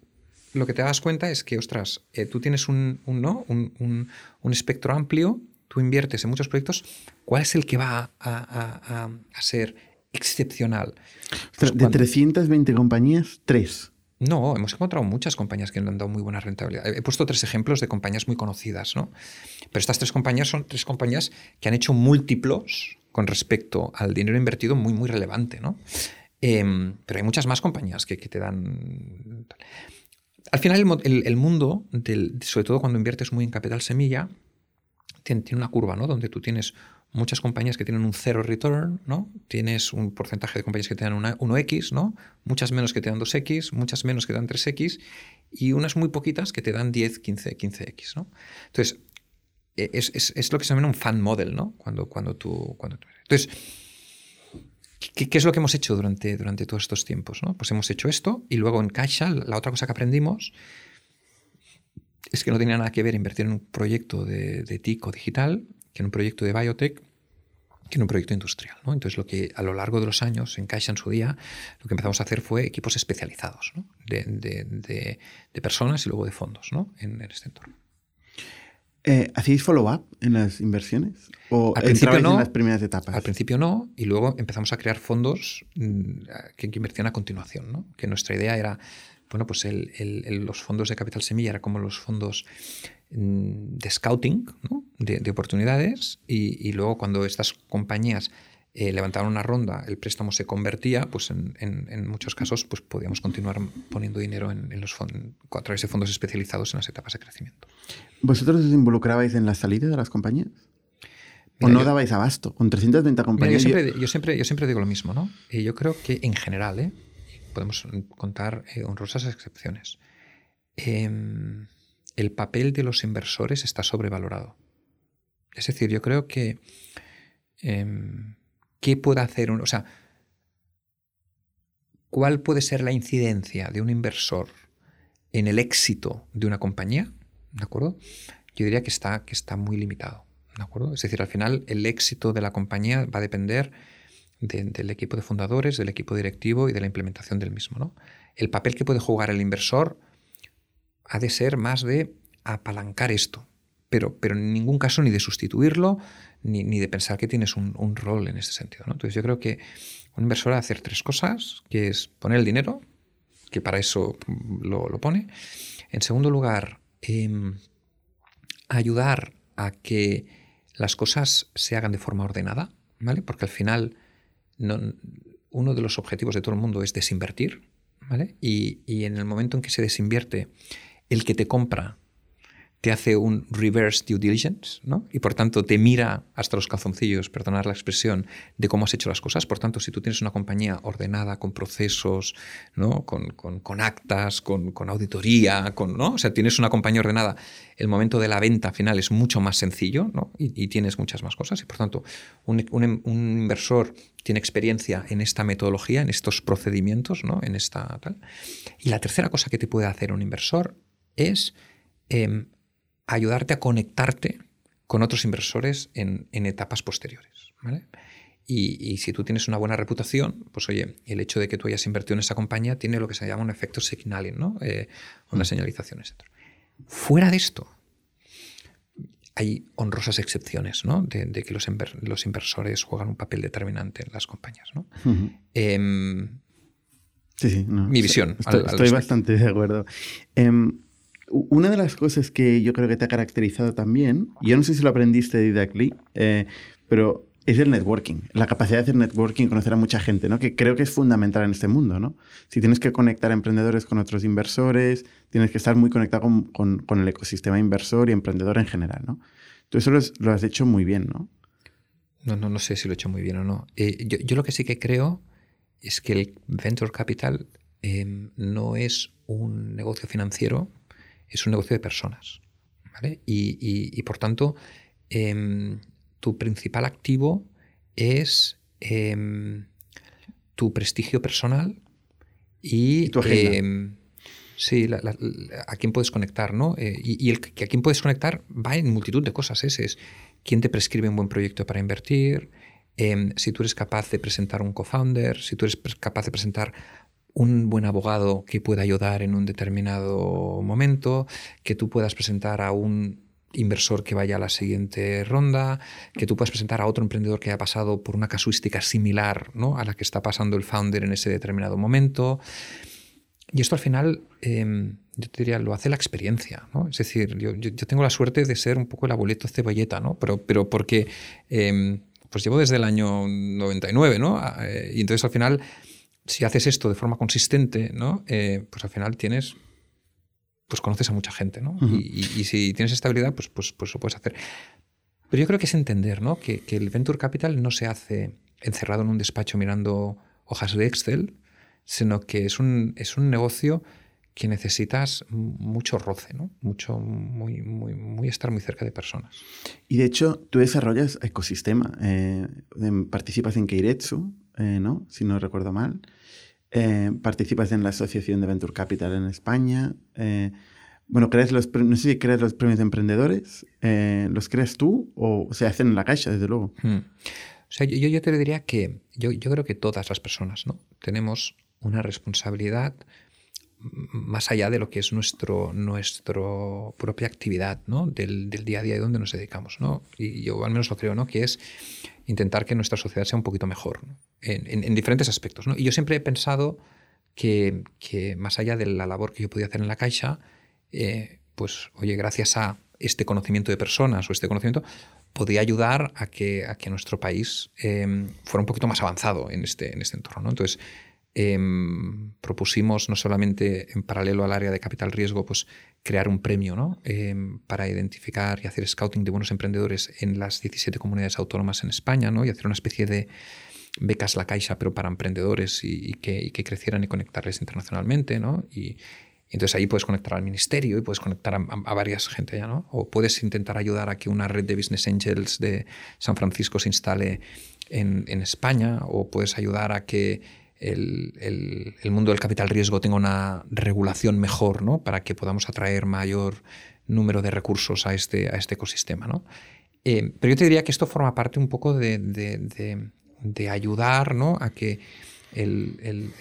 lo que te das cuenta es que, ostras, eh, tú tienes un, ¿no? un, espectro amplio, tú inviertes en muchos proyectos. ¿Cuál es el que va a, a ser excepcional. de 320 compañías, tres. No, hemos encontrado muchas compañías que han dado muy buena rentabilidad. He puesto tres ejemplos de compañías muy conocidas, ¿no? Pero estas tres compañías son tres compañías que han hecho múltiplos con respecto al dinero invertido muy, muy relevante, ¿no? Em, pero hay muchas más compañías que, te dan... Al final, el, mundo, sobre todo cuando inviertes muy en capital semilla, tiene, tiene una curva, ¿no? Donde tú tienes muchas compañías que tienen un cero return, ¿no? Tienes un porcentaje de compañías que te dan una, 1X, ¿no? Muchas menos que te dan 2X, muchas menos que te dan 3X y unas muy poquitas que te dan 10, 15, 15X, ¿no? Entonces, e, es, lo que se llama un fan model, ¿no? Cuando, cuando, tú, cuando Entonces, ¿qué, es lo que hemos hecho durante, durante todos estos tiempos? ¿no? Pues hemos hecho esto y luego en Caixa, la otra cosa que aprendimos es que no tenía nada que ver invertir en un proyecto de, de TIC o digital que en un proyecto de biotech que en un proyecto industrial. ¿no? Entonces, lo que a lo largo de los años en Caixa en su día, lo que empezamos a hacer fue equipos especializados de, personas y luego de fondos ¿no? en, este entorno. Eh, ¿Hacíais follow-up en las inversiones? ¿O al principio no, en las primeras etapas? Al principio no, y luego empezamos a crear fondos mm, que, invertían a continuación. ¿no? Que nuestra idea era, bueno, pues los fondos de capital semilla eran como los fondos Mm, de scouting, de, oportunidades, y, luego cuando estas compañías eh, levantaron una ronda, el préstamo se convertía, pues en, muchos casos pues podíamos continuar poniendo dinero en, los fondos, a través de fondos especializados en las etapas de crecimiento. ¿Vosotros os involucrabais en la salida de las compañías? ¿O no dabais abasto? Con 320 compañías. yo, siempre, yo, siempre, digo lo mismo, ¿no? Y yo creo que en general, ¿eh? podemos contar eh, honrosas excepciones. Em, el papel de los inversores está sobrevalorado. Es decir, yo creo que em, ¿qué puede hacer un... O sea, ¿cuál puede ser la incidencia de un inversor en el éxito de una compañía? ¿De acuerdo? Yo diría que está, que está muy limitado. ¿De acuerdo? Es decir, al final el éxito de la compañía va a depender del equipo de fundadores, del equipo directivo y de la implementación del mismo. ¿no? El papel que puede jugar el inversor ha de ser más de apalancar esto, pero, pero en ningún caso ni de sustituirlo, ni, de pensar que tienes un, rol en ese sentido. Entonces yo creo que un inversor ha hacer tres cosas, que es poner el dinero, que para eso lo, pone. En segundo lugar, em, ayudar a que las cosas se hagan de forma ordenada, ¿vale? Porque al final uno de los objetivos de todo el mundo es desinvertir, ¿vale? Y, y en el momento en que se desinvierte, el que te compra te hace un reverse due diligence, ¿no? Y por tanto te mira hasta los calzoncillos, perdonar la expresión, de cómo has hecho las cosas. Por tanto, si tú tienes una compañía ordenada, con procesos, ¿no? Con, actas, con, auditoría, con, ¿no? O sea, tienes una compañía ordenada, el momento de la venta final es mucho más sencillo, ¿no? Y, tienes muchas más cosas. Y por tanto, un, un, inversor tiene experiencia en esta metodología, en estos procedimientos, ¿no? En esta tal. Y la tercera cosa que te puede hacer un inversor es em, ayudarte a conectarte con otros inversores en, etapas posteriores. Y, si tú tienes una buena reputación, pues oye, el hecho de que tú hayas invertido en esa compañía tiene lo que se llama un efecto signaling, ¿no? Eh, una mm. señalización, etc. Fuera de esto, hay honrosas excepciones ¿no? de, que los, los, inversores juegan un papel determinante en las compañías. ¿no? Em, sí, sí. mi visión. Estoy, bastante de acuerdo. Em, una de las cosas que yo creo que te ha caracterizado también, yo no sé si lo aprendiste de Didac Lee, eh, pero es el networking, la capacidad de hacer networking, conocer a mucha gente, ¿no? Que creo que es fundamental en este mundo, ¿no? Si tienes que conectar a emprendedores con otros inversores, tienes que estar muy conectado con, el ecosistema inversor y emprendedor en general, ¿no? Tú eso lo, has hecho muy bien, ¿no? No, no, no sé si lo he hecho muy bien o no. Eh, yo, lo que sí que creo es que el venture capital em, no es un negocio financiero, es un negocio de personas. ¿vale? Y, por tanto, em, tu principal activo es em, tu prestigio personal y, tu agenda. Sí, a quién puedes conectar, ¿no? Eh, y, el que a quién puedes conectar va en multitud de cosas. Ese es quién te prescribe un buen proyecto para invertir, em, si tú eres capaz de presentar un co-founder, si tú eres capaz de presentar un buen abogado que pueda ayudar en un determinado momento, que tú puedas presentar a un inversor que vaya a la siguiente ronda, que tú puedas presentar a otro emprendedor que haya pasado por una casuística similar ¿no? a la que está pasando el founder en ese determinado momento. Y esto al final, em, yo te diría, lo hace la experiencia, ¿no? Es decir, yo, tengo la suerte de ser un poco el abuelito cebolleta, ¿no? Pero, pero porque em, pues llevo desde el año 99, ¿no? Ah, eh, y entonces al final, si haces esto de forma consistente, ¿no? Eh, pues al final tienes, pues conoces a mucha gente, ¿no? y, si tienes estabilidad, pues, pues, pues lo puedes hacer. Pero yo creo que es entender, ¿no? Que, que el Venture Capital no se hace encerrado en un despacho mirando hojas de Excel, sino que es un, es un negocio que necesitas mucho roce, ¿no? Mucho, muy, muy, muy estar muy cerca de personas. Y de hecho, tú desarrollas ecosistema. Eh, participas en Keiretsu, eh, ¿no? Si no recuerdo mal. Eh, participas en la Asociación de Venture Capital en España. bueno, creas los, no sé si creas los premios de emprendedores. ¿Los creas tú o se hacen en la caixa, desde luego? Hmm. O sea, yo, yo, te diría que yo, yo creo que todas las personas, ¿no? Tenemos una responsabilidad más allá de lo que es nuestro, nuestro propia actividad ¿no? del, día a día y donde nos dedicamos. ¿no? Y yo al menos lo creo, ¿no? que es intentar que nuestra sociedad sea un poquito mejor en, diferentes aspectos. Y yo siempre he pensado que, más allá de la labor que yo podía hacer en la Caixa, eh, pues oye, gracias a este conocimiento de personas o este conocimiento, podía ayudar a que, a que nuestro país eh, fuera un poquito más avanzado en este, en este entorno. ¿no? Entonces, Em, propusimos no solamente en paralelo al área de capital riesgo, pues crear un premio ¿no? Em, para identificar y hacer scouting de buenos emprendedores en las 17 comunidades autónomas en España ¿no? y hacer una especie de becas La Caixa, pero para emprendedores y, que, crecieran y conectarles internacionalmente. ¿no? Y, entonces ahí puedes conectar al ministerio y puedes conectar a, varias gente ya, ¿no? O puedes intentar ayudar a que una red de business angels de San Francisco se instale en España, o puedes ayudar a que el, mundo del capital riesgo tenga una regulación mejor, ¿no? Para que podamos atraer mayor número de recursos a este, a este ecosistema, ¿no? Eh, pero yo te diría que esto forma parte un poco de, ayudar ¿no? a que el,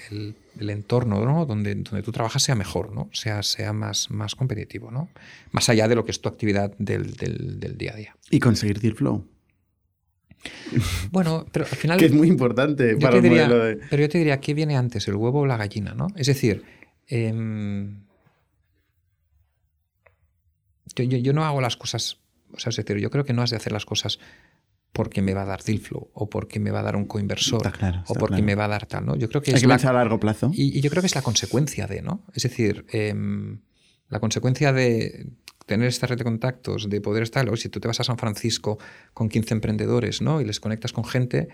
entorno ¿no? donde, donde tú trabajas sea mejor, ¿no? sea, sea más, más competitivo, ¿no? más allá de lo que es tu actividad del, del día a día. Y conseguir deal flow. <laughs> Bueno, pero al final... que es muy importante para el modelo de... Pero yo te diría, ¿qué viene antes, el huevo o la gallina? ¿no? Es decir, em, yo, no hago las cosas... O sea, es decir, yo creo que no has de hacer las cosas porque me va a dar deal flow o porque me va a dar un coinversor o porque me va a dar tal, ¿no? Yo creo que Hay es que pensar a largo plazo. Y, yo creo que es la consecuencia de, ¿no? Es decir, em, la consecuencia de tener esta red de contactos, de poder estar, si tú te vas a San Francisco con 15 emprendedores ¿no? y les conectas con gente,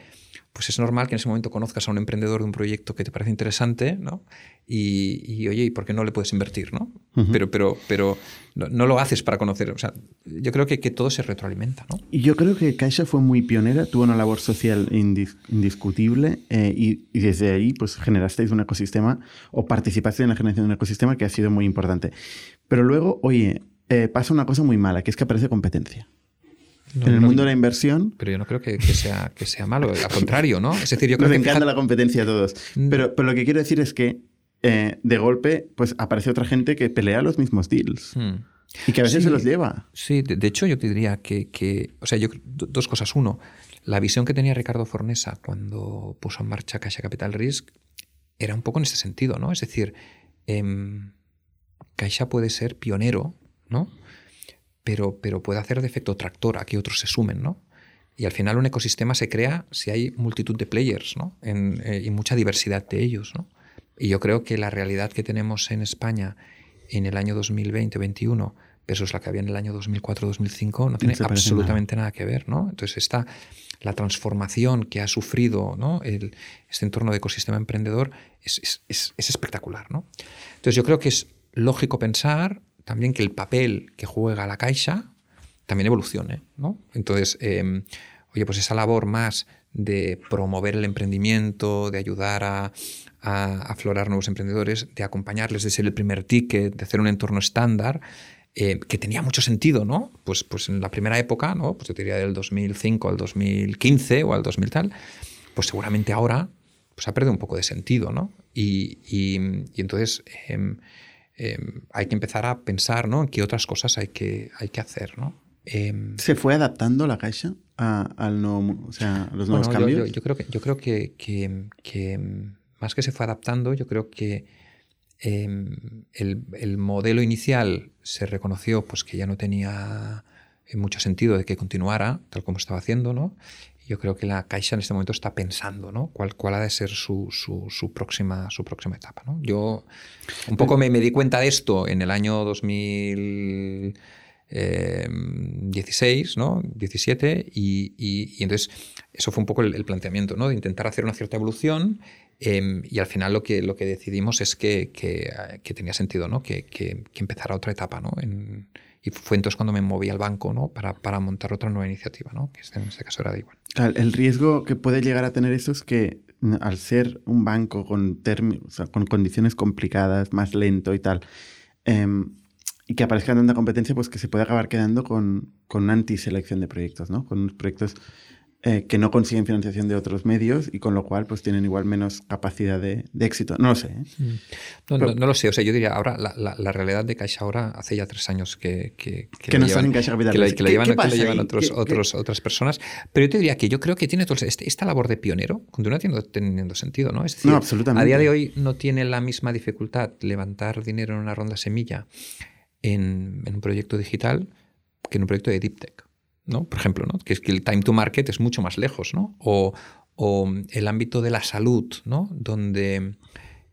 pues es normal que en ese momento conozcas a un emprendedor de un proyecto que te parece interesante, ¿no? Y, oye, ¿y por qué no le puedes invertir, no? Pero, pero, pero no, lo haces para conocer. O sea, yo creo que, que, todo se retroalimenta, ¿no? Y yo creo que Caixa fue muy pionera, tuvo una labor social indiscutible eh, y, y, desde ahí pues generasteis un ecosistema o participaste en la generación de un ecosistema que ha sido muy importante. Pero luego, oye, eh, pasa una cosa muy mala, que es que aparece competencia. en el mundo de la inversión. Pero yo no creo que, sea, que sea malo, al contrario, ¿no? Es decir, yo creo Nos que. encanta la competencia a todos. Mm. Pero, pero, lo que quiero decir es que eh, de golpe, pues aparece otra gente que pelea los mismos deals. Mm. Y que a veces se los lleva. Sí, de, hecho, yo te diría que, O sea, yo dos cosas. Uno, la visión que tenía Ricardo Fornesa cuando puso en marcha Caixa Capital Risk era un poco en este sentido, ¿no? Es decir, eh, Caixa puede ser pionero ¿no? Pero, pero puede hacer de efecto tractor a que otros se sumen, ¿no? Y al final un ecosistema se crea si hay multitud de players ¿no? Eh, y mucha diversidad de ellos. ¿no? Y yo creo que la realidad que tenemos en España en el año 2020-2021 versus la que había en el año 2004-2005 no tiene absolutamente nada. que ver. ¿no? Entonces está la transformación que ha sufrido ¿no? el, este entorno de ecosistema emprendedor es, es, es, es espectacular. ¿no? Entonces yo creo que es lógico pensar también que el papel que juega la Caixa también evolucione. ¿no? Entonces, em, oye, pues esa labor más de promover el emprendimiento, de ayudar a, aflorar nuevos emprendedores, de acompañarles, de ser el primer ticket, de hacer un entorno estándar, eh, que tenía mucho sentido, ¿no? Pues, pues en la primera época, ¿no? Pues yo diría del 2005 al 2015 o al 2000 tal, pues seguramente ahora pues ha perdido un poco de sentido, ¿no? Y, entonces em, em, hay que empezar a pensar, ¿no? En qué otras cosas hay que, hay que hacer, ¿no? Em, ¿Se fue adaptando la caixa a, al nuevo, o sea, los nuevos cambios? Yo, creo que, yo creo que, que, más que se fue adaptando, yo creo que em, el, el, modelo inicial se reconoció pues, que ya no tenía mucho sentido de que continuara tal como estaba haciendo, ¿no? Yo creo que la Caixa en este momento está pensando ¿no? cuál, cuál ha de ser su, su, próxima, su próxima etapa. ¿no? Yo un poco me, me, di cuenta de esto en el año 2000, 16, em, ¿no? 17, y, y, entonces eso fue un poco el, planteamiento, ¿no? De intentar hacer una cierta evolución em, y al final lo que, lo que decidimos es que, que, tenía sentido, ¿no? Que, que, empezara otra etapa, ¿no? Y fue entonces cuando me moví al banco, ¿no? Para, para montar otra nueva iniciativa, ¿no? Que en este caso era de igual. El riesgo que puede llegar a tener eso es que al ser un banco con, o con condiciones complicadas, más lento y tal, eh, y que aparezca tanta competencia, pues que se puede acabar quedando con, con antiselección de proyectos, ¿no? Con unos proyectos eh, que no consiguen financiación de otros medios y con lo cual pues tienen igual menos capacidad de, de éxito. No lo sé. ¿eh? Mm. No, no, lo sé. O sea, yo diría ahora la, la, realidad de Caixa ahora hace ya tres años que... Que, que, no están en Caixa Capital. Que, la, que llevan, que llevan otros, otros, otras personas. Pero yo te diría que yo creo que tiene todo, este, esta labor de pionero continúa teniendo, teniendo sentido, ¿no? Es decir, no, absolutamente. a día de hoy no tiene la misma dificultad levantar dinero en una ronda semilla en, un proyecto digital que en un proyecto de deep tech. ¿No? Por ejemplo, ¿no? que es que el time to market es mucho más lejos, ¿no? O, el ámbito de la salud, ¿no? Donde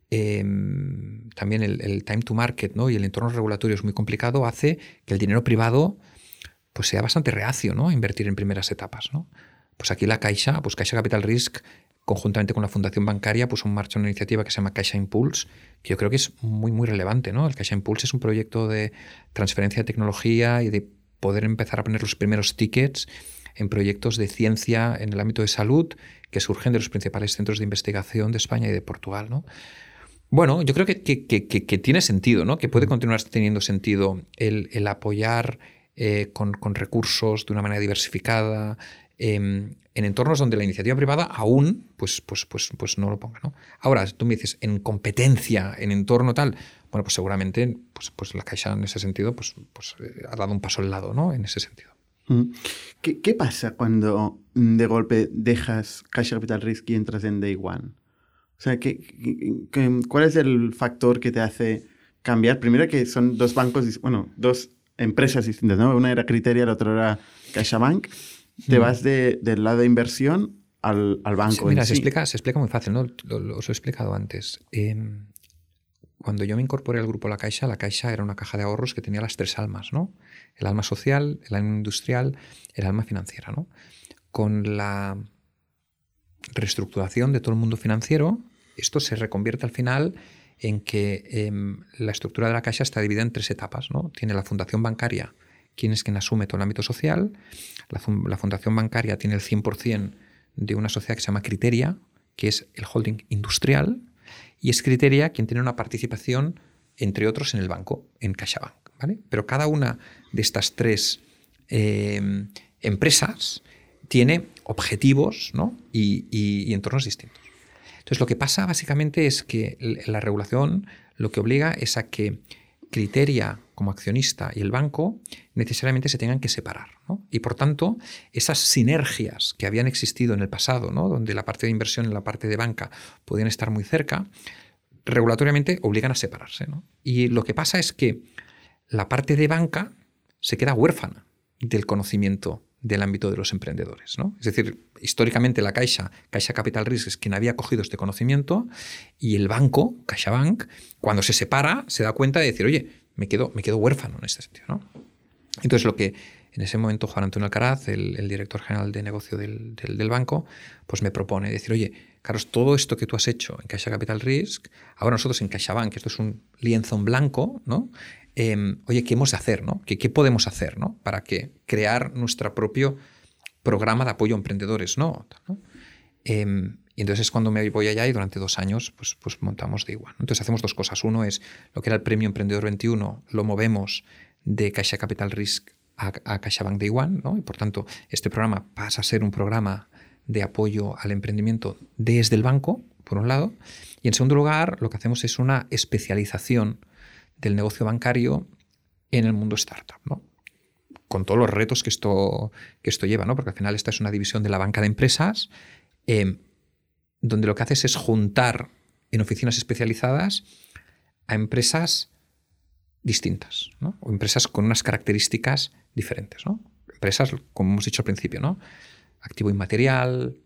em, también el, time to market ¿no? y el entorno regulatorio es muy complicado, hace que el dinero privado pues, sea bastante reacio ¿no? a invertir en primeras etapas. ¿no? Pues aquí la Caixa, pues Caixa Capital Risk conjuntamente con la Fundación Bancaria, puso en marcha una iniciativa que se llama Caixa Impulse, que yo creo que es muy, muy relevante. ¿no? El Caixa Impulse es un proyecto de transferencia de tecnología y de poder empezar a poner los primeros tickets en proyectos de ciencia en el ámbito de salud que surgen de los principales centros de investigación de España y de Portugal. ¿no? Bueno, yo creo que, que, tiene sentido, ¿no? que puede continuar teniendo sentido el, apoyar eh, con, con, recursos de una manera diversificada, Em, en entornos donde la iniciativa privada aún pues, pues, pues, pues no lo ponga. ¿no? Ahora, tú me dices, en competencia, en entorno tal, bueno, pues seguramente pues, pues la Caixa en ese sentido pues, pues, eh, ha dado un paso al lado, ¿no? En ese sentido. Mm. ¿Qué, ¿Qué, pasa cuando de golpe dejas Caixa Capital Risk y entras en Day One? O sea, ¿qué, qué, cuál es el factor que te hace cambiar? Primero que son dos bancos, bueno, dos empresas distintas, ¿no? Una era Criteria, la otra era CaixaBank te mm. vas del lado de inversión al, al banco. mira, se, explica, se explica muy fácil, ¿no? Lo, os he explicado antes. Em, cuando yo me incorporé al grupo La Caixa, La Caixa era una caja de ahorros que tenía las tres almas, ¿no? El alma social, el alma industrial, el alma financiera, ¿no? Con la reestructuración de todo el mundo financiero, esto se reconvierte al final en que em, la estructura de la Caixa está dividida en tres etapas, ¿no? Tiene la fundación bancaria, quien es quien asume todo el ámbito social. La, fundación bancaria tiene el 100% de una sociedad que se llama Criteria, que es el holding industrial, y es Criteria quien tiene una participación, entre otros, en el banco, en CaixaBank. ¿vale? Pero cada una de estas tres eh, empresas tiene objetivos y, entornos distintos. Entonces, lo que pasa básicamente es que la regulación lo que obliga es a que Criteria como accionista y el banco necesariamente se tengan que separar. Y por tanto, esas sinergias que habían existido en el pasado, ¿no? donde la parte de inversión y la parte de banca podían estar muy cerca, regulatoriamente obligan a separarse. Y lo que pasa es que la parte de banca se queda huérfana del conocimiento del ámbito de los emprendedores. ¿no? Es decir, históricamente la Caixa, Caixa Capital Risk, es quien había cogido este conocimiento y el banco, CaixaBank, cuando se separa, se da cuenta de decir, oye, me quedo, me quedo huérfano en este sentido. ¿no? Entonces, lo que en ese momento Juan Antonio Alcaraz, el, director general de negocio del, banco, pues me propone decir, oye, Carlos, todo esto que tú has hecho en Caixa Capital Risk, ahora nosotros en CaixaBank, esto es un lienzo en blanco, ¿no? Em, oye, ¿qué hemos de hacer? ¿no? ¿Qué, podemos hacer ¿no? para que crear nuestro propio programa de apoyo a emprendedores? ¿no? Em, y entonces es cuando me voy allá y durante dos años pues, pues montamos de igual. Entonces hacemos dos cosas. Uno es lo que era el Premio Emprendedor 21, lo movemos de Caixa Capital Risk a, a CaixaBank Day One, ¿no? y por tanto este programa pasa a ser un programa de apoyo al emprendimiento desde el banco, por un lado, y en segundo lugar lo que hacemos es una especialización del negocio bancario en el mundo startup, ¿no? Con todos los retos que esto, que esto lleva, ¿no? porque al final esta es una división de la banca de empresas, eh, donde lo que haces es juntar en oficinas especializadas a empresas distintas, ¿no? o empresas con unas características diferentes. ¿no? Empresas, como hemos dicho al principio, ¿no? activo inmaterial,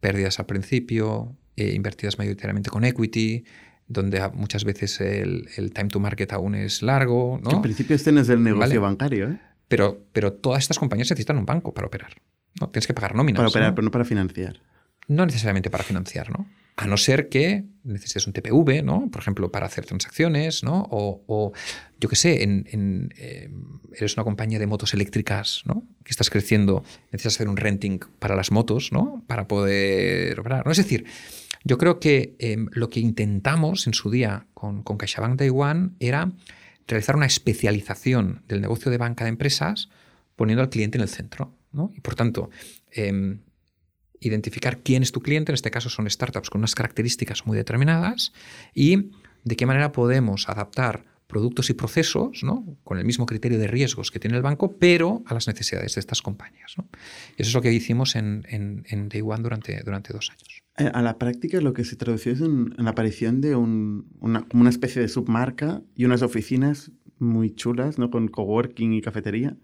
pérdidas al principio, eh, invertidas mayoritariamente con equity, donde muchas veces el, time to market aún es largo. ¿no? en principio este no es el negocio bancario. ¿eh? Pero, pero todas estas compañías necesitan un banco para operar. ¿no? Tienes que pagar nóminas. Para operar, pero no para financiar. No necesariamente para financiar, ¿no? A no ser que necesites un TPV, ¿no? Por ejemplo, para hacer transacciones, ¿no? O, yo qué sé, en, eh, eres una compañía de motos eléctricas, ¿no? Que estás creciendo, necesitas hacer un renting para las motos, ¿no? Para poder operar. ¿no? Es decir, yo creo que em, lo que intentamos en su día con, con CaixaBank Taiwan era realizar una especialización del negocio de banca de empresas poniendo al cliente en el centro. ¿no? Y por tanto, em, identificar quién es tu cliente, en este caso son startups con unas características muy determinadas, y de qué manera podemos adaptar productos y procesos con el mismo criterio de riesgos que tiene el banco, pero a las necesidades de estas compañías. eso es lo que hicimos en, en, Day One durante, durante dos años. Eh, a la práctica lo que se tradució es en, la aparición de una, una, especie de submarca y unas oficinas muy chulas, ¿no? Con coworking y cafetería.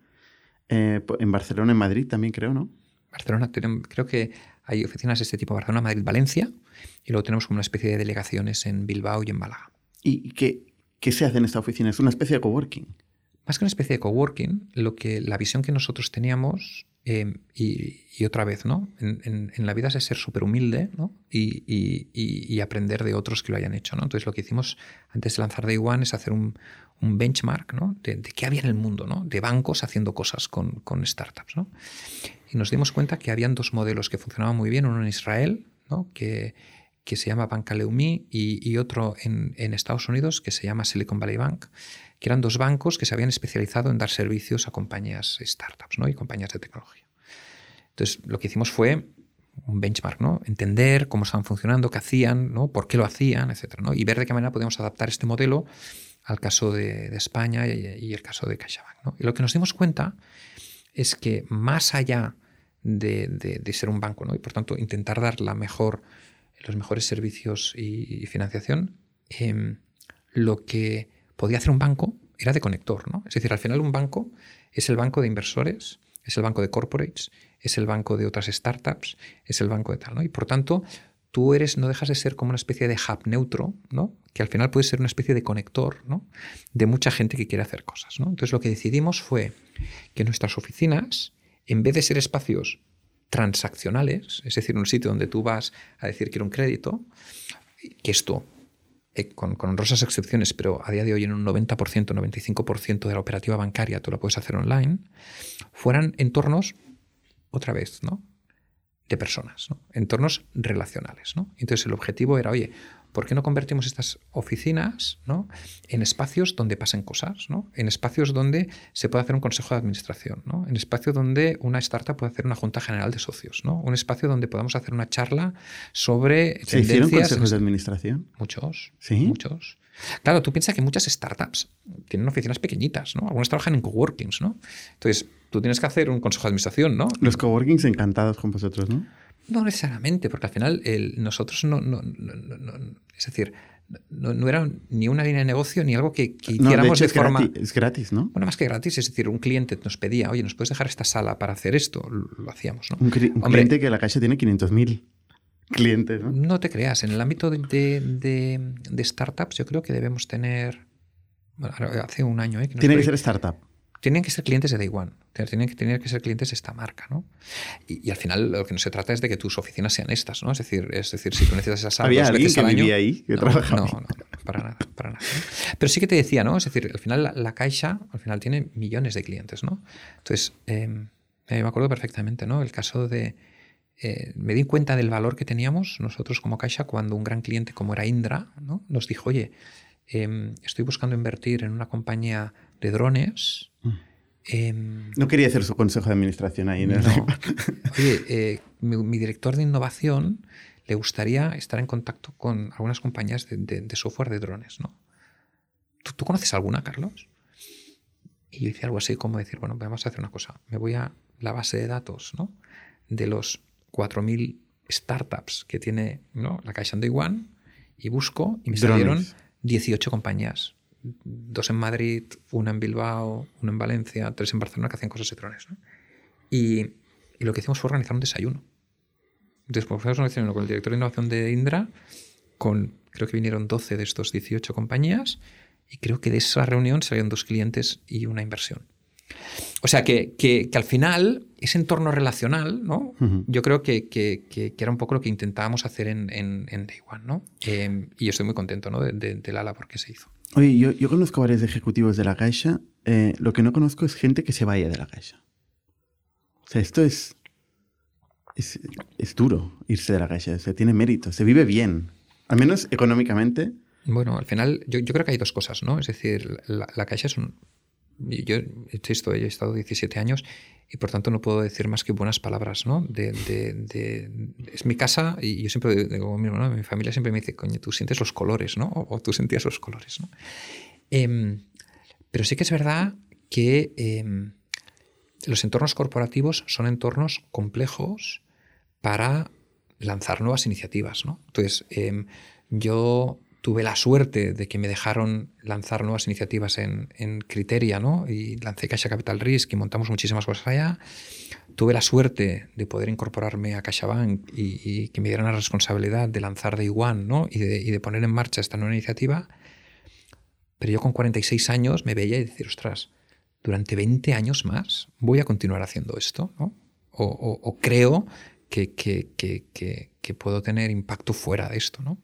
Eh, en Barcelona, en Madrid también creo, ¿no? Barcelona, creo que hay oficinas de este tipo, Barcelona, Madrid, Valencia, y luego tenemos como una especie de delegaciones en Bilbao y en Málaga. ¿Y qué, qué se hace en esta oficina? ¿Es una especie de coworking? Más que una especie de coworking, lo que, la visión que nosotros teníamos, eh, y, otra vez, ¿no? En, la vida es ser súper humilde ¿no? y, aprender de otros que lo hayan hecho. ¿no? Entonces, lo que hicimos antes de lanzar Day One es hacer un, benchmark ¿no? de, qué había en el mundo, ¿no? de bancos haciendo cosas con, con startups. ¿no? Y nos dimos cuenta que habían dos modelos que funcionaban muy bien, uno en Israel, ¿no? que, que se llama Banca Leumi, y, otro en, en, Estados Unidos que se llama Silicon Valley Bank, que eran dos bancos que se habían especializado en dar servicios a compañías startups ¿no? y compañías de tecnología. Entonces, lo que hicimos fue un benchmark, ¿no? Entender cómo estaban funcionando, qué hacían, ¿no? por qué lo hacían, etc. ¿no? Y ver de qué manera podíamos adaptar este modelo al caso de, España y, el caso de CaixaBank. Y lo que nos dimos cuenta es que más allá de, de, ser un banco, ¿no? y por tanto intentar dar la mejor, los mejores servicios y, financiación, em, lo que podía hacer un banco era de conector. ¿no? Es decir, al final un banco es el banco de inversores, es el banco de corporates, es el banco de otras startups, es el banco de tal. ¿no? Y por tanto, tú eres, no dejas de ser como una especie de hub neutro, ¿no? que al final puede ser una especie de conector ¿no? de mucha gente que quiere hacer cosas. ¿no? Entonces lo que decidimos fue que nuestras oficinas, en vez de ser espacios transaccionales, es decir, un sitio donde tú vas a decir quiero un crédito, que esto, eh, con, con, honrosas excepciones, pero a día de hoy en un 90%, 95% de la operativa bancaria tú la puedes hacer online, fueran entornos, otra vez, ¿no? de personas, ¿no? entornos relacionales. ¿no? Entonces el objetivo era, oye, ¿por qué no convertimos estas oficinas ¿no? en espacios donde pasen cosas? ¿no? En espacios donde se puede hacer un consejo de administración, ¿no? en espacios donde una startup puede hacer una junta general de socios, ¿no? un espacio donde podamos hacer una charla sobre... ¿Se hicieron consejos de administración? Muchos. ¿Sí? Muchos. Claro, tú piensas que muchas startups tienen oficinas pequeñitas, ¿no? Algunas trabajan en coworkings, ¿no? Entonces, tú tienes que hacer un consejo de administración, ¿no? Los coworkings encantados con vosotros, ¿no? No necesariamente, porque al final nosotros no, Es decir, no, era ni una línea de negocio ni algo que, que No, hiciéramos de es forma... gratis, es gratis, ¿no? Bueno, más que gratis, es decir, un cliente nos pedía, oye, ¿nos puedes dejar esta sala para hacer esto? Lo, lo hacíamos, ¿no? Un, cli- un Hombre, cliente que la Caixa tiene 500.000 clientes, ¿no? No te creas, en el ámbito de, de- startups yo creo que debemos tener, bueno, hace un año, ¿eh? que no Tiene que ser startup. Tienen que ser clientes de Day One, tienen que, tener que ser clientes de esta marca, ¿no? Y, y al final lo que no se trata es de que tus oficinas sean estas, ¿no? Es decir, es decir si tú necesitas esa ¿Había dos alguien que año... vivía ahí, que no, trabajaba no, no, no, para nada, para nada. ¿no? Pero sí que te decía, ¿no? Es decir, al final la, la Caixa al final tiene millones de clientes, ¿no? Entonces, eh, me acuerdo perfectamente, ¿no? El caso de... eh, me di cuenta del valor que teníamos nosotros como Caixa cuando un gran cliente como era Indra ¿no? nos dijo, oye, eh, estoy buscando invertir en una compañía de drones. Em, No quería hacer su consejo de administración ahí, ¿no? no. <laughs> Oye, eh, mi, mi director de innovación le gustaría estar en contacto con algunas compañías de, de- de software de drones, ¿no? ¿Tú, tú conoces alguna, Carlos? Y yo hice algo así como decir, bueno, vamos a hacer una cosa. Me voy a la base de datos, ¿no? De los 4.000 startups que tiene ¿no? la Caixa One y busco y me Drones. salieron 18 compañías. Dos en Madrid, una en Bilbao, una en Valencia, tres en Barcelona que hacían cosas de drones. ¿no? Y, y lo que hicimos fue organizar un desayuno. A un desayuno con el director de innovación de Indra, con creo que vinieron 12 de estos 18 compañías, y creo que de esa reunión salieron dos clientes y una inversión. O sea que, que- que al final ese entorno relacional, ¿no? Ujú. Yo creo que, que- que- que era un poco lo que intentábamos hacer en, en, en Day One, ¿no? Eh, y yo estoy muy contento, ¿no? De, de- del ala porque se hizo. Oye, yo, yo conozco varios ejecutivos de la Caixa. eh, lo que no conozco es gente que se vaya de la Caixa. O sea, esto es, es, es duro irse de la Caixa. O sea, tiene mérito. Se vive bien. Al menos económicamente. Bueno, al final yo, yo creo que hay dos cosas, ¿no? Es decir, la, la Caixa es un... Yo hecho esto, he estado 17 años y por tanto no puedo decir más que buenas palabras, ¿no? De, de- de- es mi casa y yo siempre digo, ¿no? mi familia siempre me dice, coño, tú sientes los colores, ¿no? O, o tú sentías los colores, ¿no? Em, pero sí que es verdad que em, los entornos corporativos son entornos complejos para lanzar nuevas iniciativas. ¿no? Entonces, em, yo tuve la suerte de que me dejaron lanzar nuevas iniciativas en, en Criteria, ¿no? Y lancé Caixa Capital Risk y montamos muchísimas cosas allá. Tuve la suerte de poder incorporarme a CaixaBank y, y que me dieran la responsabilidad de lanzar Day One, ¿no? Y de, y de poner en marcha esta nueva iniciativa. Pero yo con 46 años me veía y decir, ostras, durante 20 años más voy a continuar haciendo esto, ¿no? O, o- o creo que, que- que- que- puedo tener impacto fuera de esto, ¿no?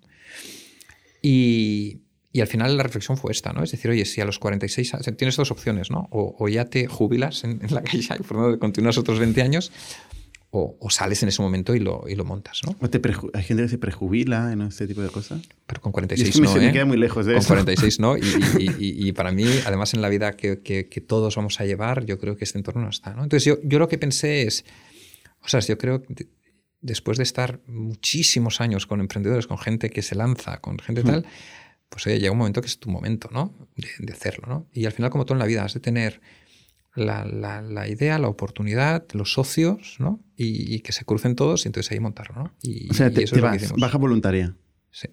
Y, y al final la reflexión fue esta, ¿no? Es decir, oye, si a los 46 años, tienes dos opciones, ¿no? O, o ya te jubilas en, en la calle y por tanto continúas otros 20 años, o, o sales en ese momento y lo, y lo montas, ¿no? O te hay gente que se prejubila en este tipo de cosas. Pero con Y 46 es que me, no, se me ¿eh? queda muy lejos de Con eso. 46 no. <laughs> Y, y- y- para mí, además en la vida que, que- que todos vamos a llevar, yo creo que este entorno no está. ¿no? Entonces yo, yo lo que pensé es, o sea, yo creo que después de estar muchísimos años con emprendedores, con gente que se lanza, con gente tal, pues oye, llega un momento que es tu momento, ¿no? De, de hacerlo, ¿no? Y al final, como todo en la vida, has de tener la, la- la idea, la oportunidad, los socios, ¿no? Y, y que se crucen todos y entonces ahí montarlo, ¿no? Y, O sea, y te, eso te es lo que vas, baja voluntaria. Sí.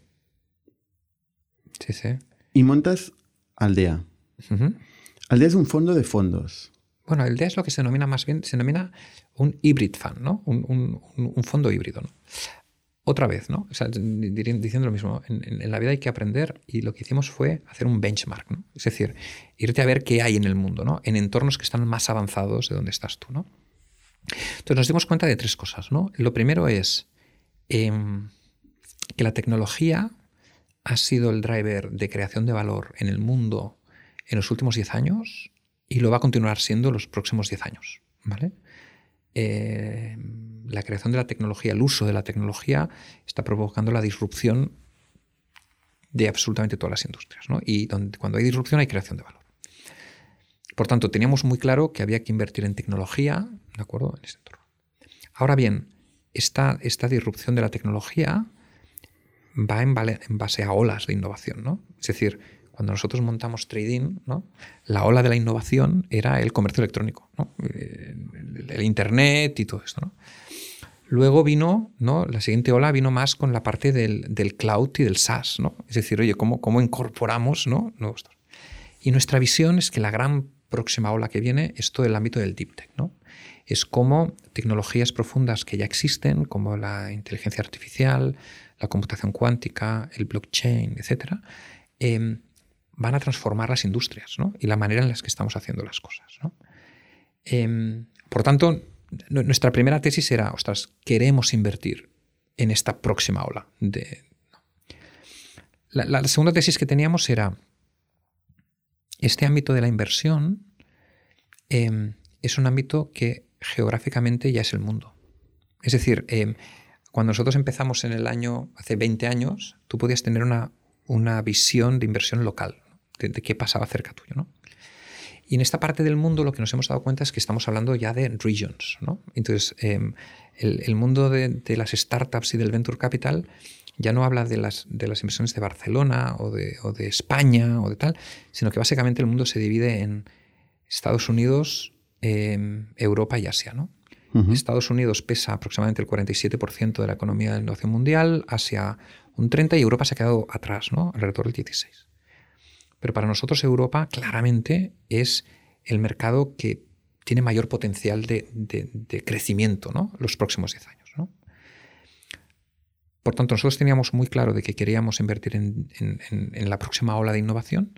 Sí, sí. Y montas Aldea. Aldea es un fondo de fondos. Bueno, el DEA es lo que se denomina más bien, se denomina un hybrid fund, ¿no? Un, fondo híbrido. Otra vez, ¿no? O sea, di- di- diciendo lo mismo, en la vida hay que aprender y lo que hicimos fue hacer un benchmark, ¿no? Es decir, irte a ver qué hay en el mundo, ¿no? En entornos que están más avanzados de donde estás tú, ¿no? Entonces nos dimos cuenta de tres cosas, ¿no? Lo primero es em, que la tecnología ha sido el driver de creación de valor en el mundo en los últimos 10 años y lo va a continuar siendo los próximos 10 años. ¿vale? Eh, la creación de la tecnología, el uso de la tecnología está provocando la disrupción de absolutamente todas las industrias. ¿no? Y cuando hay disrupción hay creación de valor. Por tanto, teníamos muy claro que había que invertir en tecnología, ¿de acuerdo? En ese entorno. Ahora bien, esta, esta disrupción de la tecnología va en, en base a olas de innovación, ¿no? Es decir, cuando nosotros montamos trading, la ola de la innovación era el comercio electrónico, el, Internet y todo esto. Luego vino, ¿no? La siguiente ola vino más con la parte del, cloud y del SaaS. Es decir, oye, ¿cómo, incorporamos. Nuevos- Y nuestra visión es que la gran próxima ola que viene es todo el ámbito del deep tech, ¿no? Es cómo tecnologías profundas que ya existen, como la inteligencia artificial, la computación cuántica, el blockchain, etcétera, em, van a transformar las industrias y la manera en la que estamos haciendo las cosas. Em, por tanto, nu- nuestra primera tesis era, ostras, queremos invertir en esta próxima ola. La, segunda tesis que teníamos era, este ámbito de la inversión em, es un ámbito que geográficamente ya es el mundo. Es decir, em, cuando nosotros empezamos en el año, hace 20 años, tú podías tener una, una visión de inversión local. De, de qué pasaba cerca tuyo. ¿no? Y en esta parte del mundo lo que nos hemos dado cuenta es que estamos hablando ya de regions. ¿no? Entonces, em, el, el mundo de, de las startups y del venture capital ya no habla de las, de las inversiones de Barcelona o de, o de España o de tal, sino que básicamente el mundo se divide en Estados Unidos, em, Europa y Asia. ¿no? Estados Unidos pesa aproximadamente el 47% de la economía de la innovación mundial, Asia un 30% y Europa se ha quedado atrás, ¿no? alrededor del 16%. Pero para nosotros Europa claramente es el mercado que tiene mayor potencial de, de- de crecimiento ¿no? los próximos 10 años. ¿no? Por tanto, nosotros teníamos muy claro de que queríamos invertir en, en- en- en la próxima ola de innovación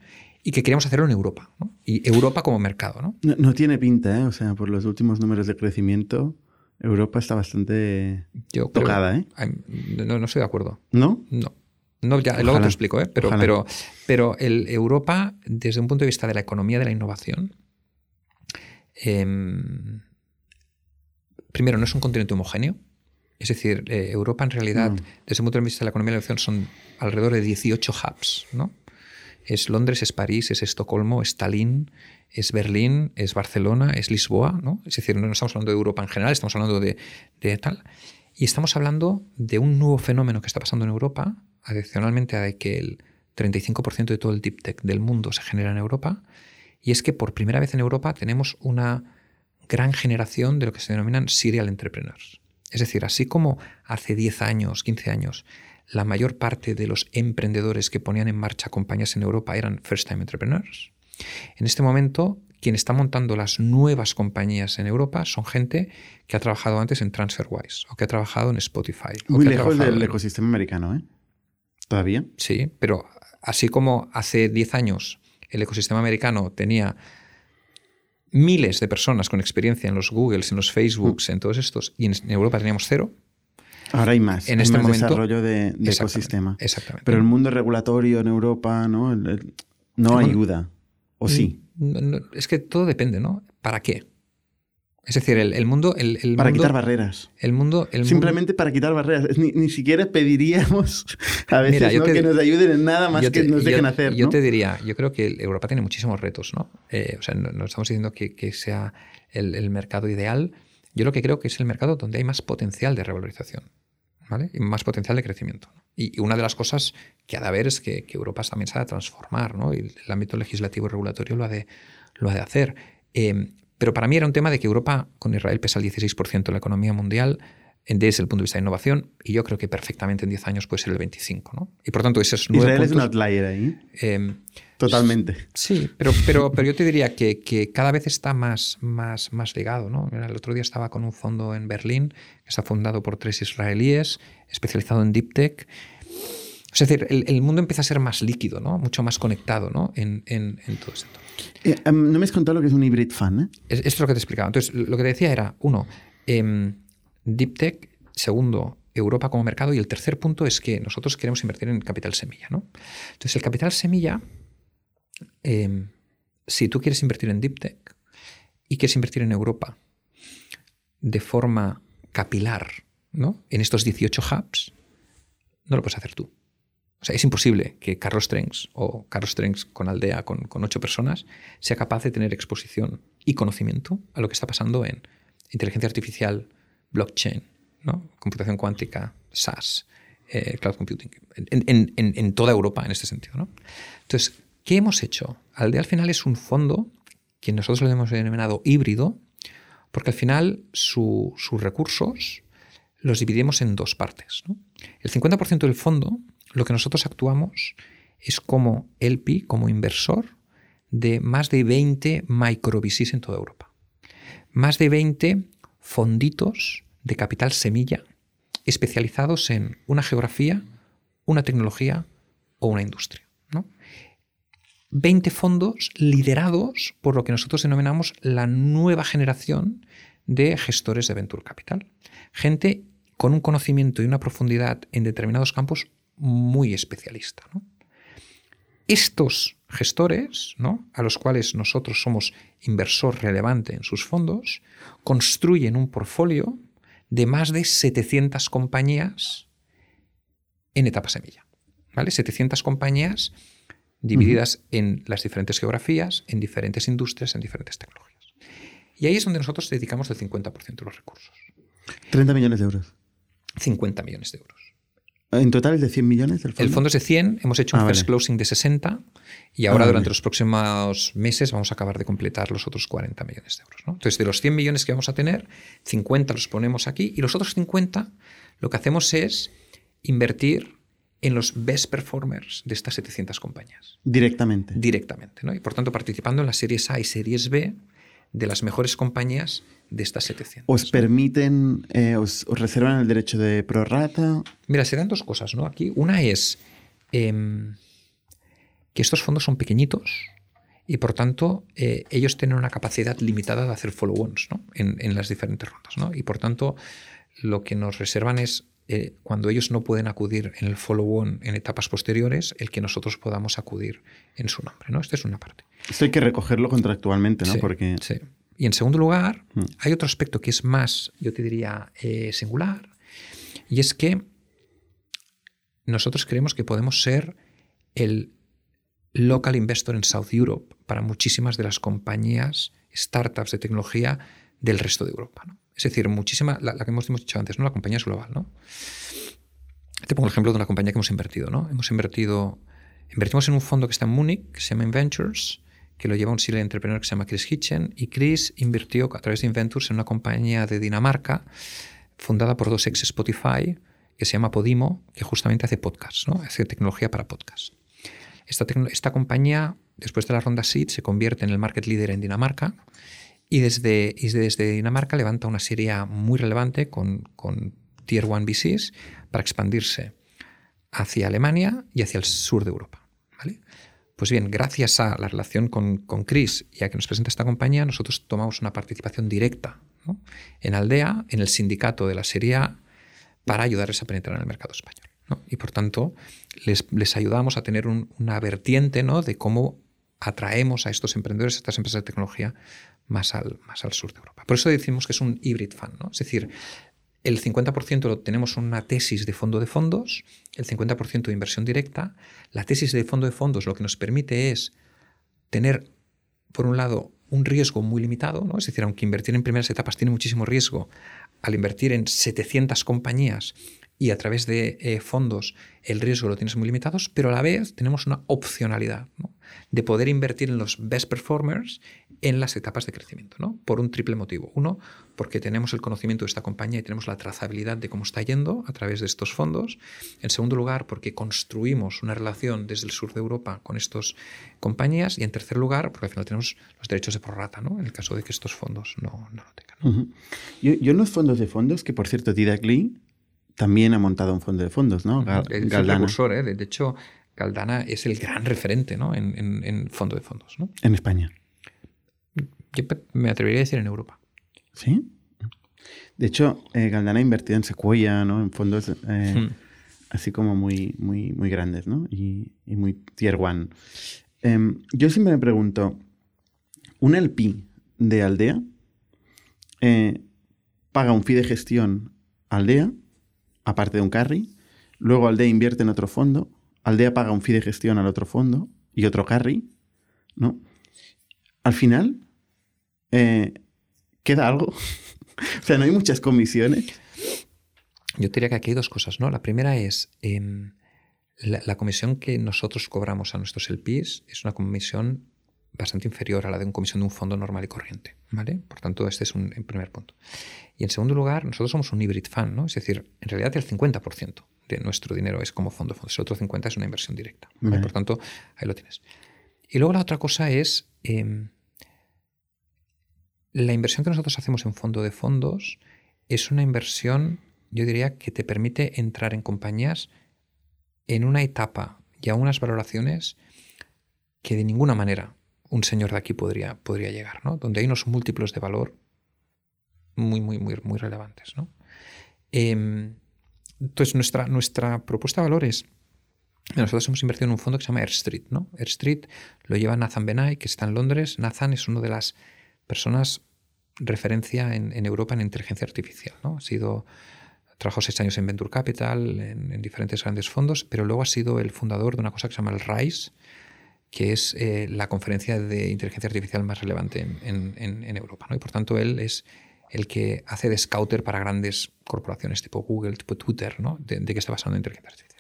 y que queríamos hacerlo en Europa. ¿no? Y Europa como mercado. ¿no? No, no tiene pinta, ¿eh? O sea, por los últimos números de crecimiento, Europa está bastante Yo creo- tocada, ¿eh? No, no estoy de acuerdo. ¿No? No. No, ya, luego te explico, ¿eh? pero, Ojalá. pero, pero el Europa, desde un punto de vista de la economía de la innovación, em, primero, no es un continente homogéneo. Es decir, eh, Europa en realidad, No. desde un punto de vista de la economía de la innovación, son alrededor de 18 hubs. ¿no? Es Londres, es París, es Estocolmo, es Tallinn, es Berlín, es Barcelona, es Lisboa. ¿no? Es decir, no estamos hablando de Europa en general, estamos hablando de, de tal. Y estamos hablando de un nuevo fenómeno que está pasando en Europa, adicionalmente a que el 35% de todo el deep tech del mundo se genera en Europa, y es que por primera vez en Europa tenemos una gran generación de lo que se denominan serial entrepreneurs. Es decir, así como hace 10 años, 15 años, la mayor parte de los emprendedores que ponían en marcha compañías en Europa eran first-time entrepreneurs, en este momento quien está montando las nuevas compañías en Europa son gente que ha trabajado antes en TransferWise o que ha trabajado en Spotify. o Muy que ha lejos del en- ecosistema americano, ¿eh? ¿Todavía? Sí, pero así como hace 10 años el ecosistema americano tenía miles de personas con experiencia en los Googles, en los Facebooks, en todos estos, y en Europa teníamos cero. Ahora hay más. En hay este más momento- desarrollo de, de Exactamente, ecosistema. Exactamente. Pero el mundo regulatorio en Europa, ¿no? No ayuda. ¿O sí? No, no, es que todo depende, ¿no? ¿Para qué? Es decir, el, el mundo... El, el Para mundo, quitar barreras. El mundo... El mundo- Simplemente para quitar barreras. Ni, ni siquiera pediríamos <laughs> a veces Mira, yo ¿no? te- que nos ayuden en nada más que nos dejen yo- hacer. Yo te diría, yo creo que Europa tiene muchísimos retos, ¿no? Eh, o sea, no, no estamos diciendo que, que sea el, mercado ideal. Yo lo que creo que es el mercado donde hay más potencial de revalorización, ¿vale? Y más potencial de crecimiento. Y, y una de las cosas que ha de haber es que, que Europa también se ha de transformar, ¿no? Y el, el ámbito legislativo y regulatorio lo ha de, lo ha de hacer. Eh, pero para mí era un tema de que Europa con Israel pesa el 16% de la economía mundial desde el punto de vista de innovación y yo creo que perfectamente en 10 años puede ser el 25%. ¿no? Y por tanto, esos nueve Israel es un puntos, outlier ahí. eh, Totalmente. Sí, pero, pero, pero yo te diría que, que cada vez está más, más, más ligado. ¿no? El otro día estaba con un fondo en Berlín que está fundado por tres israelíes, especializado en deep tech. Es decir, el, el mundo empieza a ser más líquido, ¿no? mucho más conectado ¿no? en, en, en todo esto. Eh, em, no me has contado lo que es un hybrid fan, ¿eh? Es- Esto es lo que te explicaba. Entonces, lo que te decía era, uno, em, Deep Tech, segundo, Europa como mercado, y el tercer punto es que nosotros queremos invertir en capital semilla. ¿no? Entonces, el capital semilla, em, si tú quieres invertir en Deep Tech y quieres invertir en Europa de forma capilar, ¿no? en estos 18 hubs, no lo puedes hacer tú. O sea, es imposible que Carlos Trenks o Carlos Trenks con aldea, con, ocho personas, sea capaz de tener exposición y conocimiento a lo que está pasando en inteligencia artificial, blockchain, ¿no? computación cuántica, SaaS, eh, cloud computing, en, toda Europa en este sentido. ¿no? Entonces, ¿qué hemos hecho? Aldea al final es un fondo que nosotros lo hemos denominado híbrido, porque al final su- sus recursos los dividimos en dos partes. El 50% del fondo, lo que nosotros actuamos es como LP, como inversor de más de 20 micro-VCs en toda Europa. Más de 20 fonditos de capital semilla especializados en una geografía, una tecnología o una industria. 20 fondos liderados por lo que nosotros denominamos la nueva generación de gestores de Venture Capital. Gente con un conocimiento y una profundidad en determinados campos muy especialista. Estos gestores, ¿no? a los cuales nosotros somos inversor relevante en sus fondos, construyen un portfolio de más de 700 compañías en etapa semilla. ¿vale? 700 compañías divididas en las diferentes geografías, en diferentes industrias, en diferentes tecnologías. Y ahí es donde nosotros dedicamos el 50% de los recursos. 30 millones de euros. 50 millones de euros. ¿En total es de 100 millones el fondo? El fondo es de 100, hemos hecho un ah, first closing de 60 y ahora ah, durante los próximos meses vamos a acabar de completar los otros 40 millones de euros. Entonces, de los 100 millones que vamos a tener, 50 los ponemos aquí y los otros 50 lo que hacemos es invertir en los best performers de estas 700 compañías. Directamente. Directamente. ¿no? Y por tanto, participando en las series A y series B de las mejores compañías de estas 700. ¿Os permiten, eh, os, reservan el derecho de prorata? Mira, se dan dos cosas, ¿no? Aquí, una es em, que estos fondos son pequeñitos y por tanto eh, ellos tienen una capacidad limitada de hacer follow-ons ¿no? en, en, las diferentes rondas, ¿no? Y por tanto, lo que nos reservan es eh, cuando ellos no pueden acudir en el follow-on en etapas posteriores, el que nosotros podamos acudir en su nombre. ¿no? Esta es una parte. Esto hay que recogerlo contractualmente, ¿no? Sí, Porque... sí. Y en segundo lugar, mm. hay otro aspecto que es más, yo te diría, eh, singular, y es que nosotros creemos que podemos ser el local investor en South Europe para muchísimas de las compañías, startups de tecnología del resto de Europa. ¿no? Es decir, muchísima, la, que hemos dicho antes, ¿no? La compañía es global, ¿no? Te pongo el ejemplo de una compañía que hemos invertido, ¿no? Hemos invertido, invertimos en un fondo que está en Múnich, que se llama Inventures, que lo lleva un serial entrepreneur que se llama Chris Hitchen, y Chris invirtió a través de Inventures en una compañía de Dinamarca, fundada por dos ex Spotify, que se llama Podimo, que justamente hace podcasts, ¿no? Hace tecnología para podcasts. Esta, esta compañía, después de la ronda Seed, se convierte en el market leader en Dinamarca y desde, desde Dinamarca levanta una serie muy relevante con, con Tier 1 VCs para expandirse hacia Alemania y hacia el sur de Europa. ¿vale? Pues bien, gracias a la relación con, con, Chris y a que nos presenta esta compañía, nosotros tomamos una participación directa en Aldea, en el sindicato de la Serie A, para ayudarles a penetrar en el mercado español. Y por tanto, les, les ayudamos a tener una vertiente ¿no? de cómo atraemos a estos emprendedores, a estas empresas de tecnología, más al, más al sur de Europa. Por eso decimos que es un hybrid fund, ¿no? Es decir, el 50% lo tenemos una tesis de fondo de fondos, el 50% de inversión directa. La tesis de fondo de fondos lo que nos permite es tener, por un lado, un riesgo muy limitado, ¿no? es decir, aunque invertir en primeras etapas tiene muchísimo riesgo, al invertir en 700 compañías y a través de eh, fondos el riesgo lo tienes muy limitado, pero a la vez tenemos una opcionalidad de poder invertir en los best performers en las etapas de crecimiento, ¿no? por un triple motivo. Uno, porque tenemos el conocimiento de esta compañía y tenemos la trazabilidad de cómo está yendo a través de estos fondos. En segundo lugar, porque construimos una relación desde el sur de Europa con estas compañías. Y en tercer lugar, porque al final tenemos los derechos de prorrata, ¿no? en el caso de que estos fondos no, no lo tengan. yo, yo, en los fondos de fondos, que por cierto, Didac Lee también ha montado un fondo de fondos, ¿no? es el precursor, ¿eh? De hecho, Galdana es el gran referente ¿no? en, en, fondo de fondos. ¿no? En España. Yo me atrevería a decir en Europa. ¿Sí? De hecho, eh, Galdana ha invertido en Sequoia, ¿no? En fondos eh, hmm. así como muy, muy, muy grandes, ¿no? Y, muy tier one. Em, yo siempre me pregunto, ¿un LP de Aldea paga un fee de gestión Aldea aparte de un carry. Luego Aldea invierte en otro fondo. Aldea paga un fee de gestión al otro fondo y otro carry. ¿no? Al final, eh, ¿queda algo? <laughs> o sea, no hay muchas comisiones. Yo diría que aquí hay dos cosas, ¿no? La primera es em, la, comisión que nosotros cobramos a nuestros LPs es una comisión bastante inferior a la de una comisión de un fondo normal y corriente. ¿vale? Por tanto, este es un primer punto. Y en segundo lugar, nosotros somos un hybrid fund, ¿no? es decir, en realidad el 50% de nuestro dinero es como fondo fondo, el otro 50% es una inversión directa. Por tanto, ahí lo tienes. Y luego la otra cosa es em, la inversión que nosotros hacemos en fondo de fondos es una inversión, yo diría, que te permite entrar en compañías en una etapa y a unas valoraciones que de ninguna manera un señor de aquí podría, podría llegar, ¿no? Donde hay unos múltiplos de valor muy, muy, muy, relevantes, ¿no? Em, entonces, nuestra, nuestra propuesta de valor es, nosotros hemos invertido en un fondo que se llama Air Street, ¿no? Air Street lo lleva Nathan Benay, que está en Londres. Nathan es una de las personas referencia en, Europa en inteligencia artificial, ¿no? Ha sido Trabajó seis años en Venture Capital, en, diferentes grandes fondos, pero luego ha sido el fundador de una cosa que se llama el RISE, que es eh, la conferencia de inteligencia artificial más relevante en, Europa. Y por tanto, él es el que hace de scouter para grandes corporaciones tipo Google, tipo Twitter, ¿no? de, de que está basado en inteligencia artificial.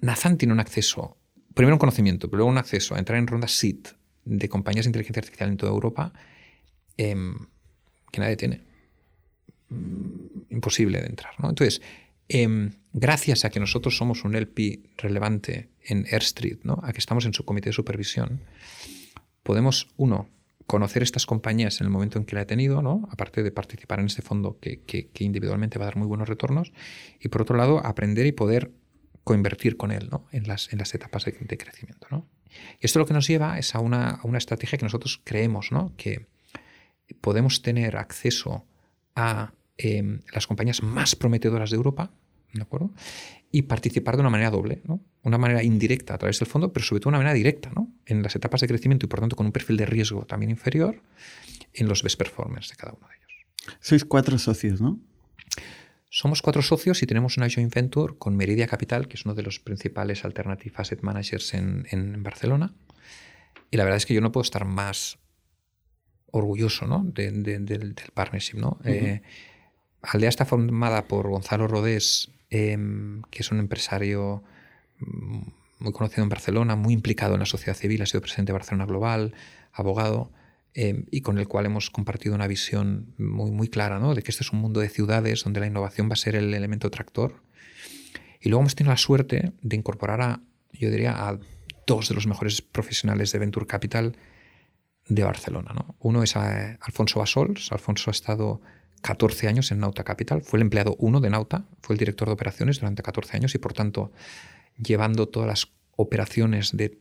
Nathan tiene un acceso, primero un conocimiento, pero luego un acceso a entrar en rondas SEED de compañías de inteligencia artificial en toda Europa em, que nadie tiene. Mm, imposible de entrar. Entonces, em, gracias a que nosotros somos un LP relevante en Air Street, ¿no? a que estamos en su comité de supervisión, podemos, uno, conocer estas compañías en el momento en que la he tenido, ¿no? aparte de participar en este fondo que, individualmente va a dar muy buenos retornos, y por otro lado, aprender y poder coinvertir con él ¿no? en, las, en las etapas de, crecimiento. ¿no? Y esto lo que nos lleva es a una, a una estrategia que nosotros creemos ¿no? que podemos tener acceso a Em, las compañías más prometedoras de Europa, ¿de acuerdo? Y participar de una manera doble, ¿no? Una manera indirecta a través del fondo, pero sobre todo una manera directa, ¿no? En las etapas de crecimiento y por tanto con un perfil de riesgo también inferior en los best performers de cada uno de ellos. Sois cuatro socios, ¿no? Somos cuatro socios y tenemos una joint venture con Meridia Capital, que es uno de los principales alternative asset managers en, Barcelona. Y la verdad es que yo no puedo estar más orgulloso ¿no? del, partnership. ¿no? Aldea está formada por Gonzalo Rodés, em, que es un empresario mm, muy conocido en Barcelona, muy implicado en la sociedad civil, ha sido presidente de Barcelona Global, abogado, em, y con el cual hemos compartido una visión muy, muy clara ¿no? de que este es un mundo de ciudades donde la innovación va a ser el elemento tractor. Y luego hemos tenido la suerte de incorporar a, yo diría, a dos de los mejores profesionales de Venture Capital de Barcelona. ¿no? Uno es eh, Alfonso Basols. Alfonso ha estado 14 años en Nauta Capital. Fue el empleado uno de Nauta, fue el director de operaciones durante 14 años y por tanto llevando todas las operaciones de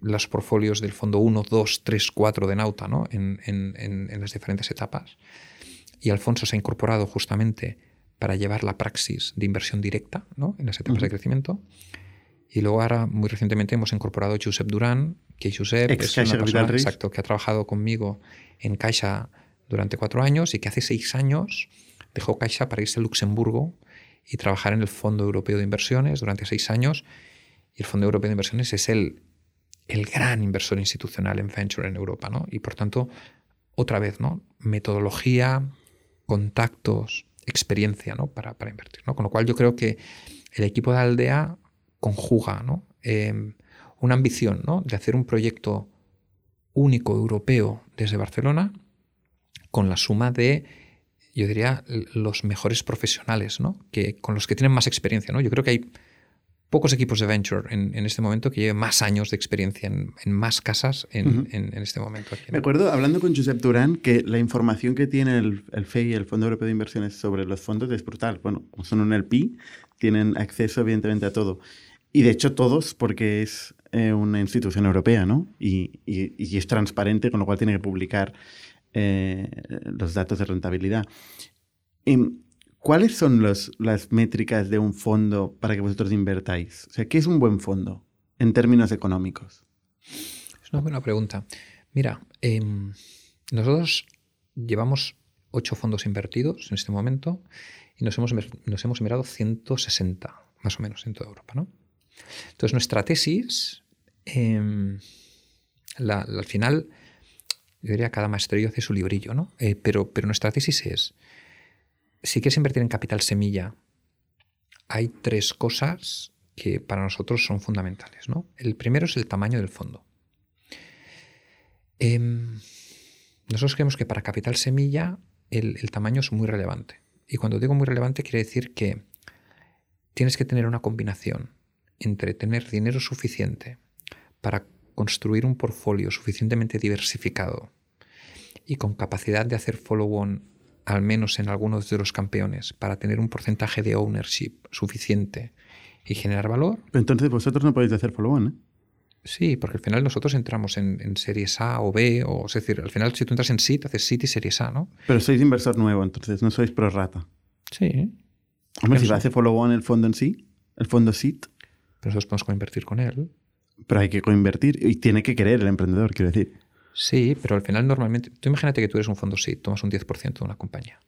los portfolios del fondo 1, 2, 3, 4 de Nauta ¿no? en, las diferentes etapas. Y Alfonso se ha incorporado justamente para llevar la praxis de inversión directa ¿no? en las etapas de crecimiento. Y luego ahora, muy recientemente, hemos incorporado a Josep Durán, que Josep es una persona exacto, que ha trabajado conmigo en Caixa durante cuatro años y que hace seis años dejó Caixa para irse a Luxemburgo y trabajar en el Fondo Europeo de Inversiones durante seis años. Y el Fondo Europeo de Inversiones es el, el gran inversor institucional en venture en Europa. ¿no? Y por tanto, otra vez, ¿no? metodología, contactos, experiencia ¿no? para, para invertir. ¿no? Con lo cual yo creo que el equipo de Aldea conjuga ¿no? Em, una ambición ¿no? de hacer un proyecto único europeo desde Barcelona con la suma de, yo diría, los mejores profesionales, ¿no? que, con los que tienen más experiencia. ¿no? Yo creo que hay pocos equipos de venture en, este momento que lleven más años de experiencia en, más casas en, este momento. Me acuerdo, hablando con Josep Durán, que la información que tiene el, el FEI, el Fondo Europeo de Inversiones, sobre los fondos es brutal. Bueno, como son un LP, tienen acceso evidentemente a todo. Y de hecho todos, porque es eh, una institución europea, ¿no? Y, y, es transparente, con lo cual tiene que publicar eh, los datos de rentabilidad. Em, ¿Cuáles son las métricas de un fondo para que vosotros invertáis? ¿qué es un buen fondo en términos económicos? Es una buena pregunta. Mira, em, nosotros llevamos ocho fondos invertidos en este momento y nos hemos, nos hemos mirado 160 más o menos en toda Europa. ¿no? Entonces, nuestra tesis, em, al final, yo diría cada maestrillo hace su librillo, ¿no? Eh, pero, pero nuestra tesis es, si quieres invertir en capital semilla, hay tres cosas que para nosotros son fundamentales, ¿no? El primero es el tamaño del fondo. Em, nosotros creemos que para capital semilla el, el tamaño es muy relevante. Y cuando digo muy relevante quiere decir que tienes que tener una combinación entre tener dinero suficiente para construir un portfolio suficientemente diversificado y con capacidad de hacer follow-on, al menos en algunos de los campeones, para tener un porcentaje de ownership suficiente y generar valor. Entonces vosotros no podéis hacer follow-on, ¿eh? Sí, porque al final nosotros entramos en, series A o B, o es decir, al final si tú entras en SIT, haces SIT y series A, ¿no? Pero sois inversor nuevo, entonces no sois pro rata. Sí. Hombre, si va a hacer follow-on el fondo en sí, el fondo SIT. Pero nosotros podemos coinvertir con él. Pero hay que coinvertir y tiene que querer el emprendedor, quiero decir. Sí, pero al final normalmente, tú imagínate que tú eres un fondo SIT, tomas un 10% de una compañía.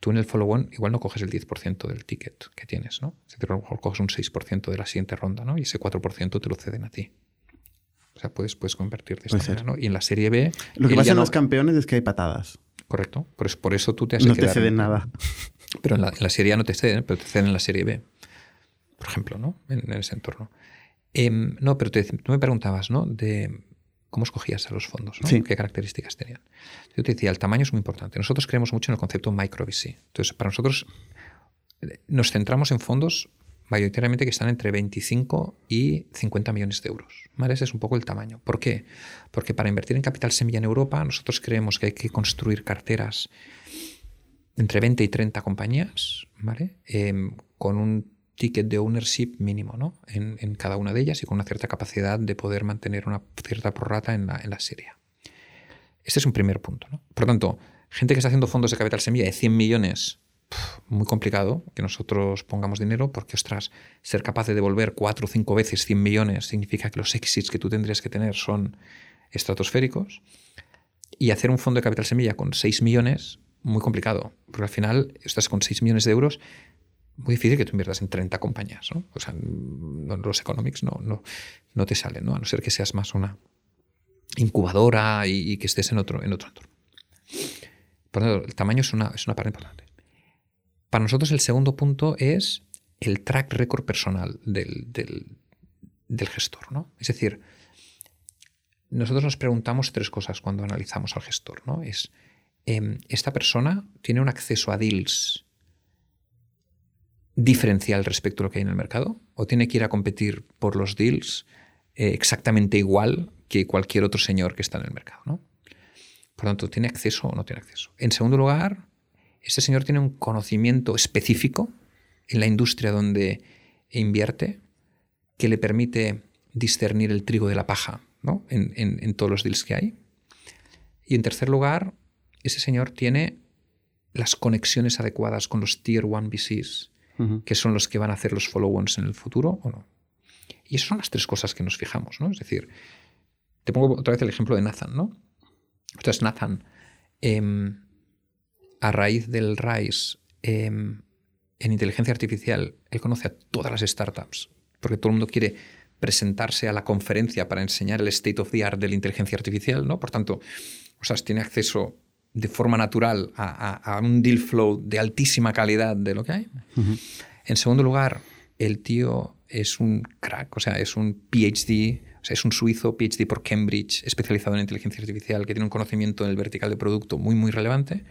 Tú en el follow-on igual no coges el 10% del ticket que tienes, ¿no? Es decir, a lo mejor coges un 6% de la siguiente ronda, ¿no? Y ese 4% te lo ceden a ti. O sea, puedes, puedes convertir de esta manera, ¿no? Y en la serie B... Lo que pasa en los campeones es que hay patadas. Correcto. Por, por eso tú te has No te ceden nada. <laughs> Pero en la, serie A no te ceden, pero te ceden en la serie B. Por ejemplo, ¿no? En, ese entorno. Em, no, pero tú me preguntabas, ¿no? De cómo escogías a los fondos, ¿no? qué características tenían. Yo te decía, el tamaño es muy importante. Nosotros creemos mucho en el concepto micro VC. Entonces, para nosotros eh, nos centramos en fondos mayoritariamente que están entre 25 y 50 millones de euros. ¿vale? Ese es un poco el tamaño. ¿Por qué? Porque para invertir en capital semilla en Europa, nosotros creemos que hay que construir carteras entre 20 y 30 compañías, ¿vale? Em, con un ticket de ownership mínimo ¿no? en, cada una de ellas y con una cierta capacidad de poder mantener una cierta prorrata en la, en la serie. Este es un primer punto. ¿no? Por lo tanto, gente que está haciendo fondos de capital semilla de 100 millones, muy complicado que nosotros pongamos dinero porque, ostras, ser capaz de devolver cuatro o cinco veces 100 millones significa que los exits que tú tendrías que tener son estratosféricos. Y hacer un fondo de capital semilla con 6 millones, muy complicado, porque al final estás con 6 millones de euros muy difícil que tú inviertas en 30 compañías. ¿no? O sea, los economics no, no, no te salen, ¿no? a no ser que seas más una incubadora y, que estés en otro, en otro entorno. Por tanto, el tamaño es una, es una parte importante. Para nosotros el segundo punto es el track record personal del, del, gestor. ¿no? Es decir, nosotros nos preguntamos tres cosas cuando analizamos al gestor. ¿no? Es, em, ¿esta persona tiene un acceso a deals diferencial respecto a lo que hay en el mercado? ¿O tiene que ir a competir por los deals eh, exactamente igual que cualquier otro señor que está en el mercado? ¿no? Por lo tanto, ¿tiene acceso o no tiene acceso? En segundo lugar, este señor tiene un conocimiento específico en la industria donde invierte que le permite discernir el trigo de la paja ¿no? en, en todos los deals que hay. Y en tercer lugar, ese señor tiene las conexiones adecuadas con los Tier 1 VCs que son los que van a hacer los follow-ons en el futuro o no. Y esas son las tres cosas que nos fijamos, ¿no? Es decir, te pongo otra vez el ejemplo de Nathan, ¿no? Entonces, Nathan, em, a raíz del RISE em, en inteligencia artificial, él conoce a todas las startups, porque todo el mundo quiere presentarse a la conferencia para enseñar el state of the art de la inteligencia artificial, ¿no? Por tanto, o sea, tiene acceso de forma natural a, un deal flow de altísima calidad de lo que hay. En segundo lugar, el tío es un crack, o sea, es un PhD, o sea, es un suizo, PhD por Cambridge, especializado en inteligencia artificial, que tiene un conocimiento en el vertical de producto muy, muy relevante.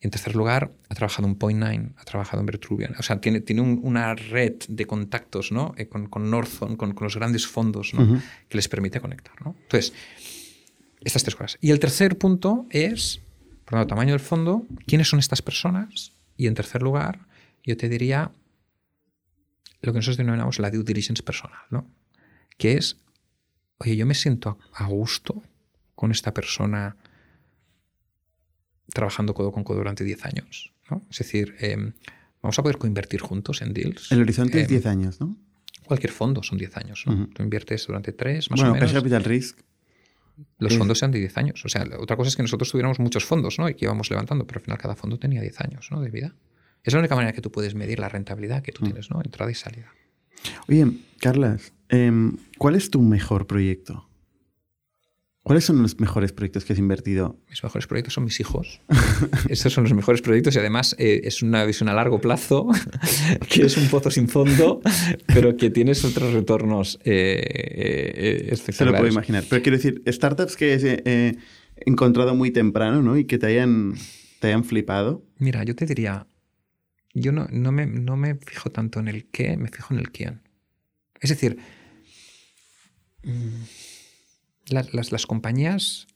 Y en tercer lugar, ha trabajado en Point9, ha trabajado en Vitruvian. O sea, tiene, tiene una red de contactos ¿no? Eh, con, con Northon, con, los grandes fondos ¿no? que les permite conectar. ¿no? Entonces, estas tres cosas. Y el tercer punto es por lo tamaño del fondo, quiénes son estas personas y en tercer lugar, yo te diría lo que nosotros denominamos la due diligence personal, ¿no? Que es, oye, yo me siento a gusto con esta persona trabajando codo con codo durante 10 años, ¿no? Es decir, em, vamos a poder coinvertir juntos en deals. El horizonte es 10 em, años, ¿no? Cualquier fondo son 10 años, ¿no? Tú inviertes durante 3, más o menos. Bueno, Capital Risk los fondos sean de 10 años. O sea, otra cosa es que nosotros tuviéramos muchos fondos ¿no? y que íbamos levantando, pero al final cada fondo tenía 10 años ¿no? de vida. Es la única manera que tú puedes medir la rentabilidad que tú mm. tienes, ¿no? entrada y salida. Oye, Carlas, em, ¿cuál es tu mejor proyecto? ¿Cuáles son los mejores proyectos que has invertido? Mis mejores proyectos son mis hijos. <laughs> Estos son los mejores proyectos y además eh, es una visión a largo plazo, <laughs> que es un pozo sin fondo, pero que tienes otros retornos eh, eh, Se lo puedo imaginar. Pero quiero decir, startups que he encontrado muy temprano ¿no? y que te hayan, te hayan flipado. Mira, yo te diría, yo no, no, me, no me fijo tanto en el qué, me fijo en el quién. Es decir, mm, las, compañías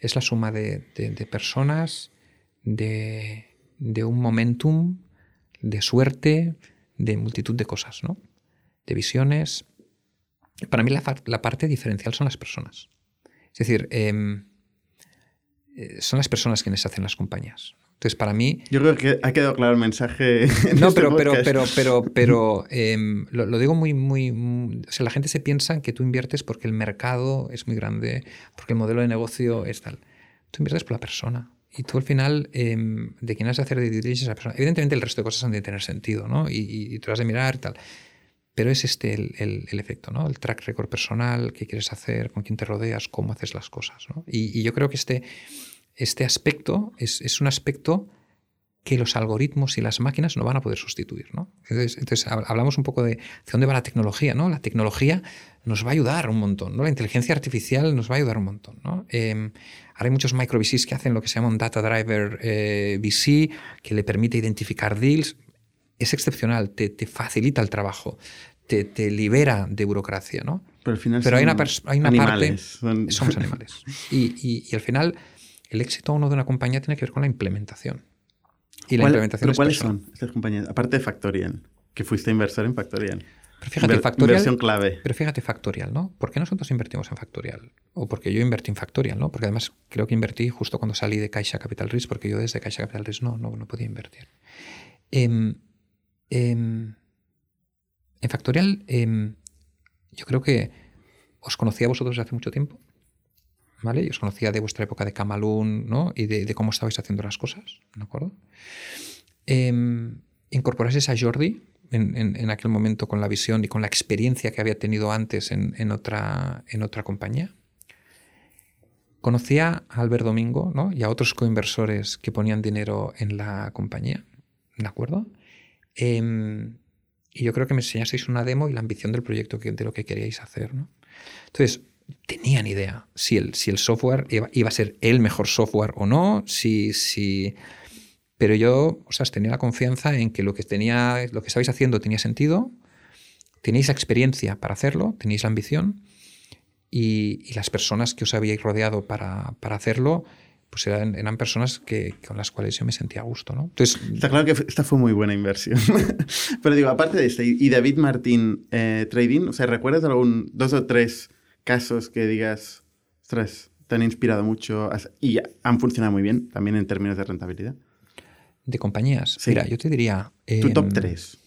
es la suma de, personas, de, un momentum, de suerte, de multitud de cosas, ¿no? De visiones. Para mí la, parte diferencial son las personas. Es decir, em, eh, son las personas quienes hacen las compañías. Entonces, para mí. Yo creo que ha quedado claro el mensaje. <laughs> no, este pero, pero, pero, pero, <laughs> pero, em, lo, digo muy, muy, O sea, la gente se piensa que tú inviertes porque el mercado es muy grande, porque el modelo de negocio es tal. Tú inviertes por la persona. Y tú al final, em, de quién has de hacer de diligence a esa persona. Evidentemente, el resto de cosas han de tener sentido, ¿no? Y, y, tú has de mirar y tal. Pero es este el, el, efecto, ¿no? El track record personal, qué quieres hacer, con quién te rodeas, cómo haces las cosas, ¿no? Y, y yo creo que este este aspecto es, un aspecto que los algoritmos y las máquinas no van a poder sustituir. ¿no? Entonces, hablamos un poco de dónde va la tecnología. ¿no? La tecnología nos va a ayudar un montón. ¿no? La inteligencia artificial nos va a ayudar un montón. ¿no? Em, ahora hay muchos micro VCs que hacen lo que se llama un Data Driver eh, VC, que le permite identificar deals. Es excepcional, te, facilita el trabajo, te, libera de burocracia. ¿no? Pero al final Pero hay una, hay una parte... Somos animales. <laughs> y al final el éxito uno de una compañía tiene que ver con la implementación. Y la implementación ¿pero ¿Cuáles son estas compañías? Aparte de Factorial, que fuiste inversor en Factorial. Pero fíjate, Factorial. Inversión clave. Pero fíjate, Factorial, ¿no? ¿Por qué nosotros invertimos en Factorial? O porque yo invertí en Factorial, ¿no? Porque además creo que invertí justo cuando salí de Caixa Capital Risk, porque yo desde Caixa Capital Risk no, no, no podía invertir. Em, em, en Factorial, em, yo creo que os conocí a vosotros desde hace mucho tiempo. ¿Vale? Yo os conocía de vuestra época de Camalún, ¿no? Y de, cómo estabais haciendo las cosas, ¿de acuerdo? Eh, incorporasteis a Jordi en, aquel momento con la visión y con la experiencia que había tenido antes en, otra, en otra compañía. Conocía a Albert Domingo ¿no? y a otros coinversores que ponían dinero en la compañía, ¿de acuerdo? Em, y yo creo que me enseñasteis una demo y la ambición del proyecto de lo que queríais hacer. ¿no? Entonces, tenían idea si el, si el software iba, a ser el mejor software o no, si, si... pero yo o sea, tenía la confianza en que lo que, tenía, lo que estabais haciendo tenía sentido, tenéis la experiencia para hacerlo, tenéis la ambición y, las personas que os habíais rodeado para, hacerlo pues eran, eran personas que, con las cuales yo me sentía a gusto. ¿no? Entonces, Está claro que esta fue muy buena inversión. <laughs> Pero digo, aparte de esto, y David Martín eh, Trading, o sea, ¿recuerdas algún dos o tres casos que digas, ostras, te han inspirado mucho y han funcionado muy bien también en términos de rentabilidad? De compañías. Mira, yo te diría. tu top 3.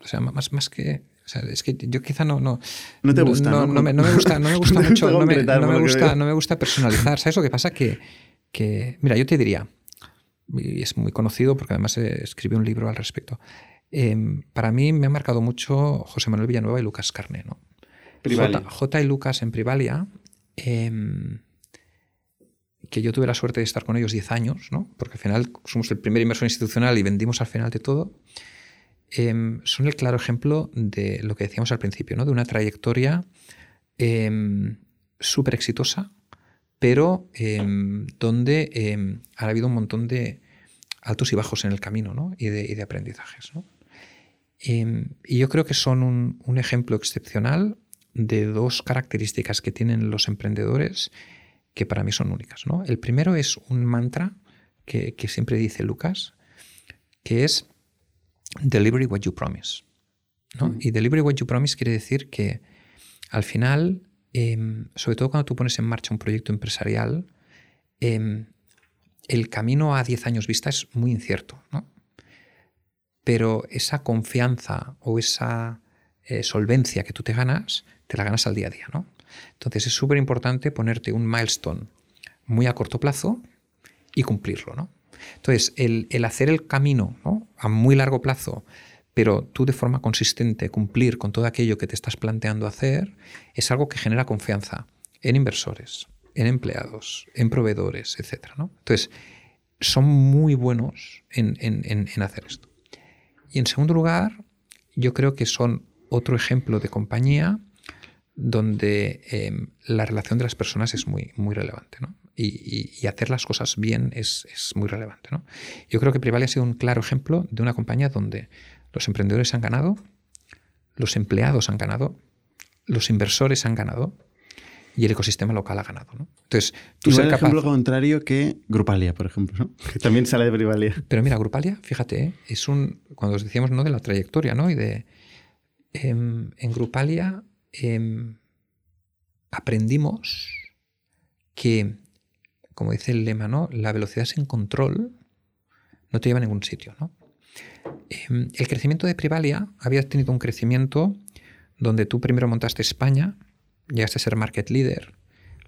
O sea, más, más que. O sea, es que yo quizá no. No, no te gusta. No, no, me, no me, gusta, no me <laughs> gusta mucho. no, me, gusta, no me gusta personalizar. ¿Sabes lo que pasa? Que, que. Mira, yo te diría. Y es muy conocido porque además escribí un libro al respecto. Em, para mí me ha marcado mucho José Manuel Villanueva y Lucas Carne, ¿no? J, y Lucas en Privalia, em, que yo tuve la suerte de estar con ellos 10 años, ¿no? porque al final somos el primer inversor institucional y vendimos al final de todo, em, son el claro ejemplo de lo que decíamos al principio, ¿no? de una trayectoria em, súper exitosa, pero donde ha habido un montón de altos y bajos en el camino ¿no? y, de, aprendizajes. y yo creo que son un ejemplo excepcional de dos características que tienen los emprendedores que para mí son únicas. ¿no? El primero es un mantra que, siempre dice Lucas, que es deliver what you promise. ¿no? Mm. Y deliver what you promise quiere decir que al final, em, sobre todo cuando tú pones en marcha un proyecto empresarial, em, el camino a 10 años vista es muy incierto. ¿no? Pero esa confianza o esa eh, solvencia que tú te ganas te la ganas al día a día, ¿no? Entonces es súper importante ponerte un milestone muy a corto plazo y cumplirlo, ¿no? Entonces, el, hacer el camino a muy largo plazo, pero tú de forma consistente cumplir con todo aquello que te estás planteando hacer, es algo que genera confianza en inversores, en empleados, en proveedores, etc. Entonces, son muy buenos en, hacer esto. Y en segundo lugar, yo creo que son otro ejemplo de compañía donde em, la relación de las personas es muy, muy relevante. Y, hacer las cosas bien es, muy relevante. Yo creo que Privalia ha sido un claro ejemplo de una compañía donde los emprendedores han ganado, los empleados han ganado, los inversores han ganado y el ecosistema local ha ganado. ¿no? Entonces, tú ser capaz... ejemplo contrario que Grupalia, por ejemplo, <laughs> que también sale de Privalia. Pero mira, Grupalia, fíjate, ¿eh? es un. Cuando os decíamos ¿no? de la trayectoria, ¿no? Y de. Em, en Grupalia em, aprendimos que, como dice el lema. La velocidad sin control no te lleva a ningún sitio, ¿no? Em, el crecimiento de Privalia había tenido un crecimiento donde tú primero montaste España, llegaste a ser market leader,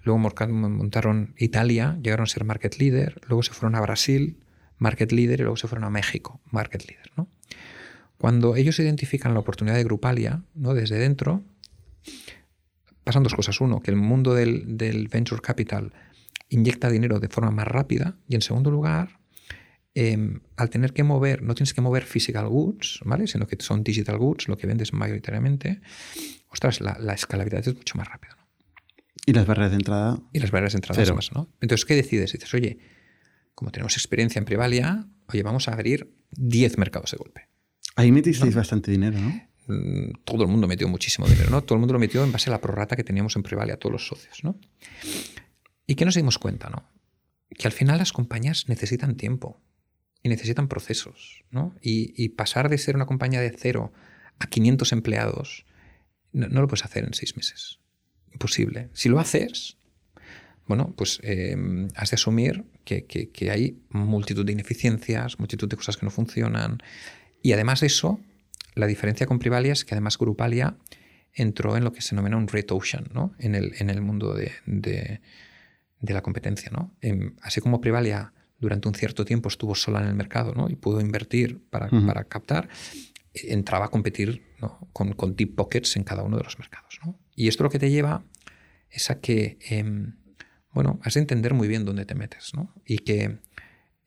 luego montaron Italia, llegaron a ser market leader, luego se fueron a Brasil, market leader, y luego se fueron a México, market leader. ¿no? Cuando ellos identifican la oportunidad de Grupalia ¿no? desde dentro, pasan dos cosas. Uno, que el mundo del, del venture capital inyecta dinero de forma más rápida y en segundo lugar, Em, al tener que mover, no tienes que mover physical goods, ¿vale? Sino que son digital goods, lo que vendes mayoritariamente, ostras, la, escalabilidad es mucho más rápida. ¿Y las barreras de entrada? Y las barreras de entrada más, ¿no? Entonces, ¿qué decides? Dices, oye, como tenemos experiencia en Privalia, oye, vamos a abrir 10 mercados de golpe. Ahí metisteis bastante dinero, ¿no? Mm, todo el mundo metió muchísimo dinero, ¿no? Todo el mundo lo metió en base a la prorrata que teníamos en Privalia, todos los socios, ¿no? ¿Y qué nos dimos cuenta, no? Que al final las compañías necesitan tiempo y necesitan procesos. ¿no? Y, pasar de ser una compañía de cero a 500 empleados no, lo puedes hacer en seis meses. Imposible. Si lo haces, bueno, pues em, has de asumir que, que, hay multitud de ineficiencias, multitud de cosas que no funcionan. Y además de eso, la diferencia con Privalia es que además Grupalia entró en lo que se denomina un red ocean, ¿no? en, el, en el mundo de, de, la competencia. ¿no? Em, así como Privalia durante un cierto tiempo estuvo sola en el mercado ¿no? y pudo invertir para, para captar, entraba a competir con, con, deep pockets en cada uno de los mercados. ¿no? Y esto lo que te lleva es a que, em, bueno, has de entender muy bien dónde te metes ¿no? y que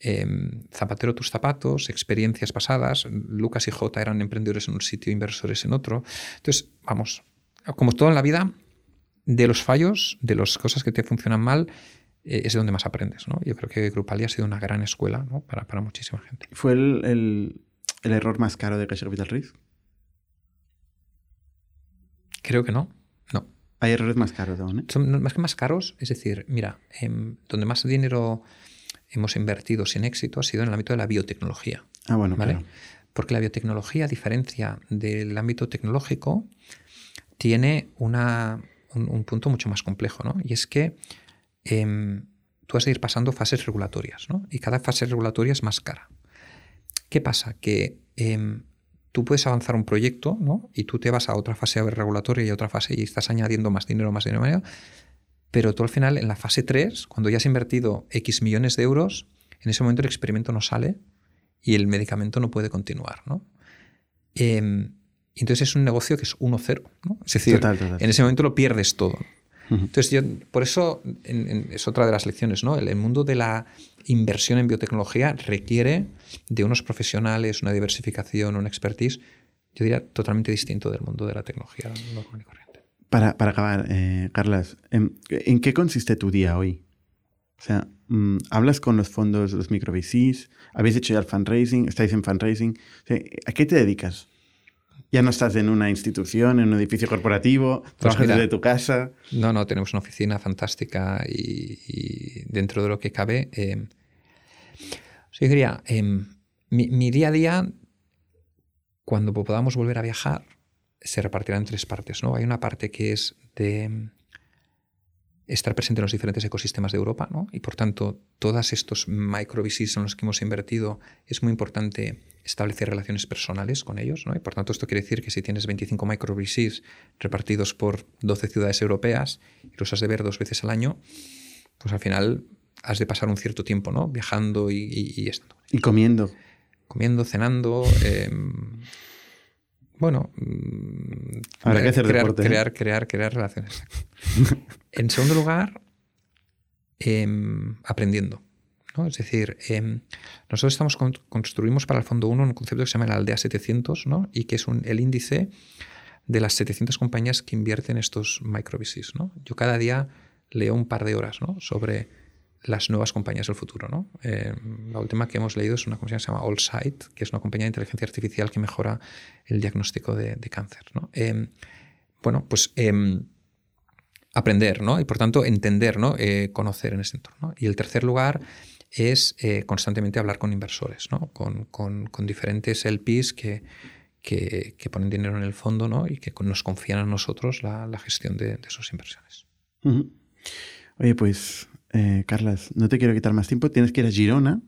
em, zapatero tus zapatos, experiencias pasadas, Lucas y J eran emprendedores en un sitio, inversores en otro. Entonces, vamos, como todo en la vida, de los fallos, de las cosas que te funcionan mal, eh, es de donde más aprendes. ¿no? Yo creo que Grupalia ha sido una gran escuela ¿no? para, para, muchísima gente. ¿Fue el, el, el error más caro de Cash Capital Risk? Creo que no. No. Hay errores más caros aún, ¿eh? Son más que más caros, es decir, mira, em, donde más dinero hemos invertido sin éxito ha sido en el ámbito de la biotecnología. Ah, bueno, ¿vale? Porque la biotecnología, a diferencia del ámbito tecnológico, tiene una, un, un, punto mucho más complejo, ¿no? Y es que Em, tú vas a ir pasando fases regulatorias, ¿no? Y cada fase regulatoria es más cara. ¿Qué pasa? Que em, tú puedes avanzar un proyecto, ¿no? Y tú te vas a otra fase regulatoria y a otra fase y estás añadiendo más dinero, más dinero, pero tú al final, en la fase 3, cuando ya has invertido X millones de euros, en ese momento el experimento no sale y el medicamento no puede continuar, ¿no? Em, entonces es un negocio que es 1-0, ¿no? Es decir, en ese momento lo pierdes todo. Entonces, yo, por eso es otra de las lecciones, ¿no? El, mundo de la inversión en biotecnología requiere de unos profesionales, una diversificación, una expertise, yo diría, totalmente distinto del mundo de la tecnología. Para, para acabar, eh, Carlas, ¿en, qué consiste tu día hoy? O sea, mm, ¿hablas con los fondos, los micro VCs? ¿Habéis hecho ya el fundraising? ¿Estáis en fundraising? ¿A qué te dedicas? Ya no estás en una institución, en un edificio corporativo, pues trabajas desde tu casa. No, no, tenemos una oficina fantástica y, dentro de lo que cabe. Eh, yo diría, em, mi, día a día, cuando podamos volver a viajar, se repartirá en tres partes. ¿no? Hay una parte que es de estar presente en los diferentes ecosistemas de Europa, ¿no? y por tanto, todos estos micro en los que hemos invertido, es muy importante establecer relaciones personales con ellos, ¿no? y por tanto esto quiere decir que si tienes 25 micro repartidos por 12 ciudades europeas y los has de ver dos veces al año, pues al final has de pasar un cierto tiempo ¿no? viajando y, y, Y comiendo. Comiendo, cenando. Em, bueno, Habrá que hacer crear, deporte, crear, crear, crear relaciones. <laughs> en segundo lugar, em, aprendiendo. ¿no? Es decir, em, nosotros estamos con- construimos para el Fondo 1 un concepto que se llama la Aldea 700 ¿no? y que es un- el índice de las 700 compañías que invierten estos micro VCs, ¿no? Yo cada día leo un par de horas ¿no? sobre las nuevas compañías del futuro. ¿no? Eh, la última que hemos leído es una compañía que se llama AllSight, que es una compañía de inteligencia artificial que mejora el diagnóstico de, cáncer. ¿no? Eh, bueno, pues em, aprender, ¿no? Y por tanto entender, ¿no? Eh, conocer en ese entorno. Y el tercer lugar es eh, constantemente hablar con inversores, ¿no? Con, diferentes LPs que, que, ponen dinero en el fondo, ¿no? Y que nos confían a nosotros la, gestión de, sus inversiones. Oye, pues, eh, Carlas, no te quiero quitar más tiempo. Tienes que ir a Girona,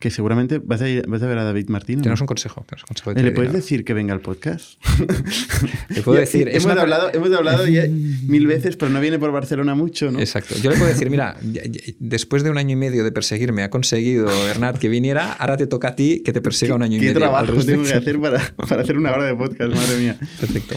que seguramente vas a, ir- vas a ver a David Martín. ¿o no? Tenemos un consejo. tenemos un consejo de Eh, ¿Le puedes decir que venga al podcast? <laughs> Le puedo decir, es hemos, una- hablado, hemos hablado ya mil veces, pero no viene por Barcelona mucho, ¿no? Exacto. Yo le puedo decir, mira, después de un año y medio de perseguirme, ha conseguido, Bernat, que viniera, ahora te toca a ti que te persiga un año y ¿Qué medio. al trabajo tengo que hacer para, para hacer una hora de podcast, madre mía? Perfecto.